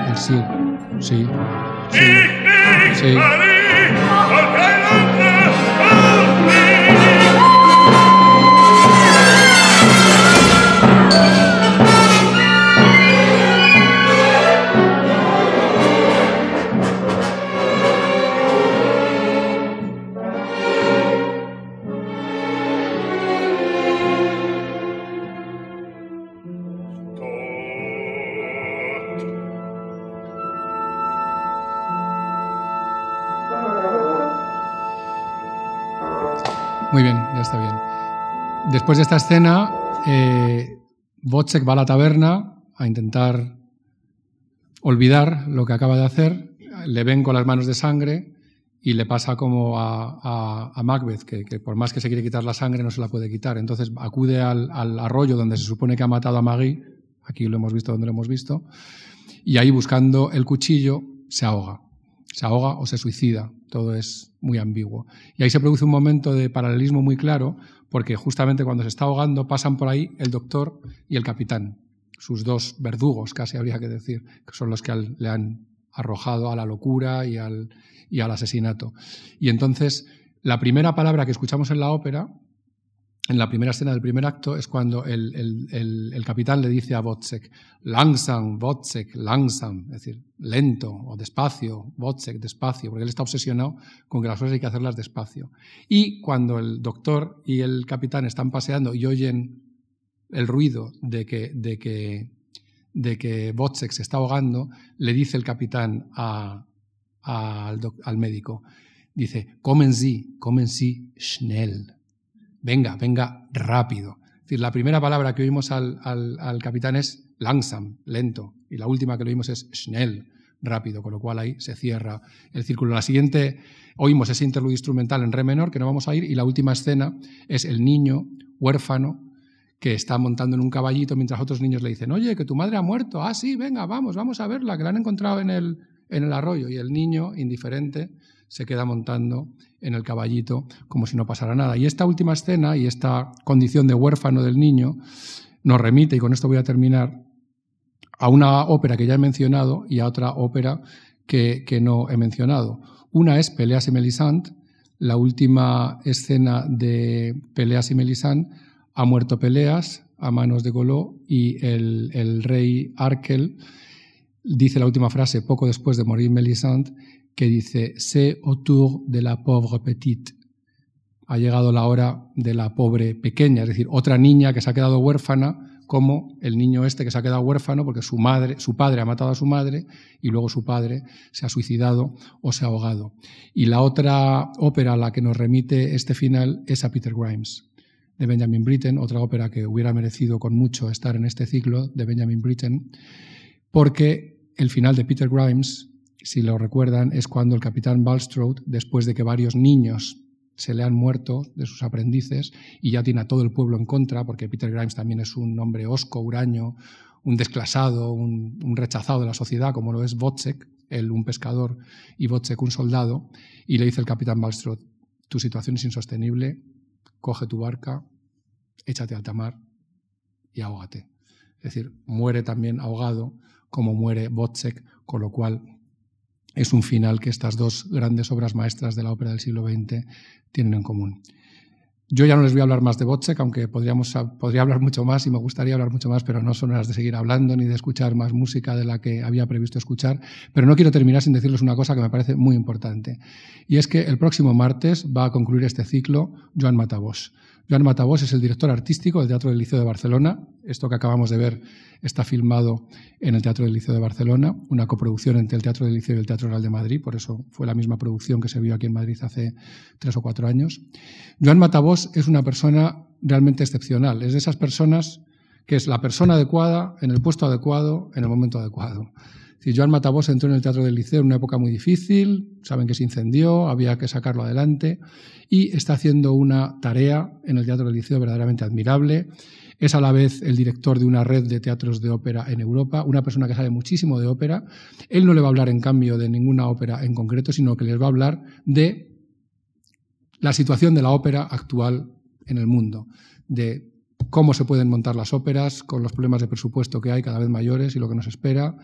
El sí. Sí. Muy bien, ya está bien. Después de esta escena, eh, va a la taberna a intentar olvidar lo que acaba de hacer. Le ven con las manos de sangre y le pasa como a, Macbeth, que, por más que se quiere quitar la sangre no se la puede quitar. Entonces acude al, al, arroyo donde se supone que ha matado a Maggie, aquí lo hemos visto donde lo hemos visto, y ahí buscando el cuchillo se ahoga. Se ahoga o se suicida, todo es muy ambiguo. Y ahí se produce un momento de paralelismo muy claro, porque justamente cuando se está ahogando pasan por ahí el doctor y el capitán, sus dos verdugos, casi habría que decir, que son los que le han arrojado a la locura y al, y al asesinato. Y entonces, la primera palabra que escuchamos en la ópera en la primera escena del primer acto es cuando el, capitán le dice a Wozzeck, langsam, Wozzeck, langsam, es decir, lento o despacio, Wozzeck, despacio, porque él está obsesionado con que las cosas hay que hacerlas despacio. Y cuando el doctor y el capitán están paseando y oyen el ruido de que, de que, de que se está ahogando, le dice el capitán al, al médico, dice, kommen Sie, kommen Sie schnell venga, venga rápido. La primera palabra que oímos al, capitán es langsam, lento, y la última que oímos es schnell, rápido, con lo cual ahí se cierra el círculo. La siguiente oímos ese interludio instrumental en re menor, que no vamos a ir, y la última escena es el niño huérfano que está montando en un caballito mientras otros niños le dicen, oye, que tu madre ha muerto, ah, sí, venga, vamos, vamos a verla, que la han encontrado en el, en el arroyo. Y el niño, indiferente, se queda montando en el caballito como si no pasara nada. Y esta última escena y esta condición de huérfano del niño nos remite, y con esto voy a terminar, a una ópera que ya he mencionado y a otra ópera que, no he mencionado. Una es Peleas y Melisande, la última escena de Peleas y Melisande, ha muerto Peleas a manos de Goló y el, el rey Arkel dice la última frase poco después de morir Melisande que dice, C'est autour de la pauvre petite. Ha llegado la hora de la pobre pequeña, es decir, otra niña que se ha quedado huérfana, como el niño este que se ha quedado huérfano porque su madre, su padre ha matado a su madre y luego su padre se ha suicidado o se ha ahogado. Y la otra ópera a la que nos remite este final es a Peter Grimes de Benjamin Britten, otra ópera que hubiera merecido con mucho estar en este ciclo de Benjamin Britten, porque el final de Peter Grimes si lo recuerdan, es cuando el capitán Bulstrode, después de que varios niños se le han muerto de sus aprendices y ya tiene a todo el pueblo en contra, porque Peter Grimes también es un hombre osco, huraño, un desclasado, un, rechazado de la sociedad, como lo es Wozzeck, él un pescador y Wozzeck un soldado, y le dice el capitán Bulstrode, tu situación es insostenible, coge tu barca, échate al tamar y ahógate. Es decir, muere también ahogado como muere Wozzeck, con lo cual es un final que estas dos grandes obras maestras de la ópera del siglo XX tienen en común. Yo ya no les voy a hablar más de Wozzeck, aunque podríamos, podría hablar mucho más y me gustaría hablar mucho más, pero no son horas de seguir hablando ni de escuchar más música de la que había previsto escuchar. Pero no quiero terminar sin decirles una cosa que me parece muy importante. Y es que el próximo martes va a concluir este ciclo Joan Matabós. Joan Matabós es el director artístico del Teatro del Liceo de Barcelona. Esto que acabamos de ver está filmado en el Teatro del Liceo de Barcelona, una coproducción entre el Teatro del Liceo y el Teatro Real de Madrid, por eso fue la misma producción que se vio aquí en Madrid hace tres o cuatro años. Joan Matabós es una persona realmente excepcional. Es de esas personas que es la persona adecuada, en el puesto adecuado, en el momento adecuado. Si Joan Matabos entró en el Teatro del Liceo en una época muy difícil, saben que se incendió, había que sacarlo adelante, y está haciendo una tarea en el Teatro del Liceo verdaderamente admirable. Es a la vez el director de una red de teatros de ópera en Europa, una persona que sabe muchísimo de ópera. Él no le va a hablar, en cambio, de ninguna ópera en concreto, sino que les va a hablar de la situación de la ópera actual en el mundo, de cómo se pueden montar las óperas con los problemas de presupuesto que hay cada vez mayores y lo que nos espera.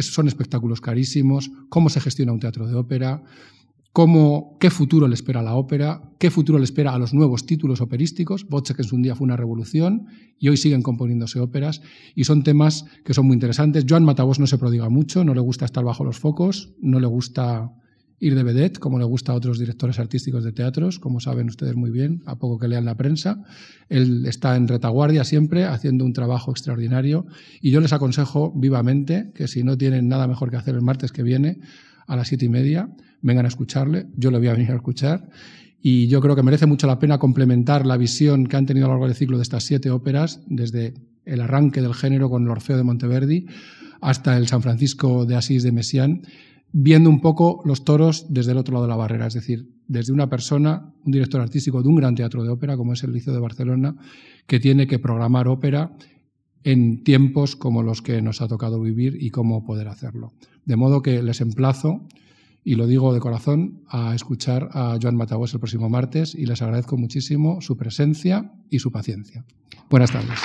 Son espectáculos carísimos, cómo se gestiona un teatro de ópera, cómo, qué futuro le espera a la ópera, qué futuro le espera a los nuevos títulos operísticos. que en un día fue una revolución y hoy siguen componiéndose óperas y son temas que son muy interesantes. Joan Matabos no se prodiga mucho, no le gusta estar bajo los focos, no le gusta ir de vedette, como le gusta a otros directores artísticos de teatros, como saben ustedes muy bien, a poco que lean la prensa. Él está en retaguardia siempre, haciendo un trabajo extraordinario, y yo les aconsejo vivamente que si no tienen nada mejor que hacer el martes que viene, a las siete y media, vengan a escucharle, yo le voy a venir a escuchar, y yo creo que merece mucho la pena complementar la visión que han tenido a lo largo del ciclo de estas siete óperas, desde el arranque del género con el Orfeo de Monteverdi hasta el San Francisco de Asís de Messiaen, viendo un poco los toros desde el otro lado de la barrera, es decir, desde una persona, un director artístico de un gran teatro de ópera, como es el Liceo de Barcelona, que tiene que programar ópera en tiempos como los que nos ha tocado vivir y cómo poder hacerlo. De modo que les emplazo, y lo digo de corazón, a escuchar a Joan Matagos el próximo martes y les agradezco muchísimo su presencia y su paciencia. Buenas tardes.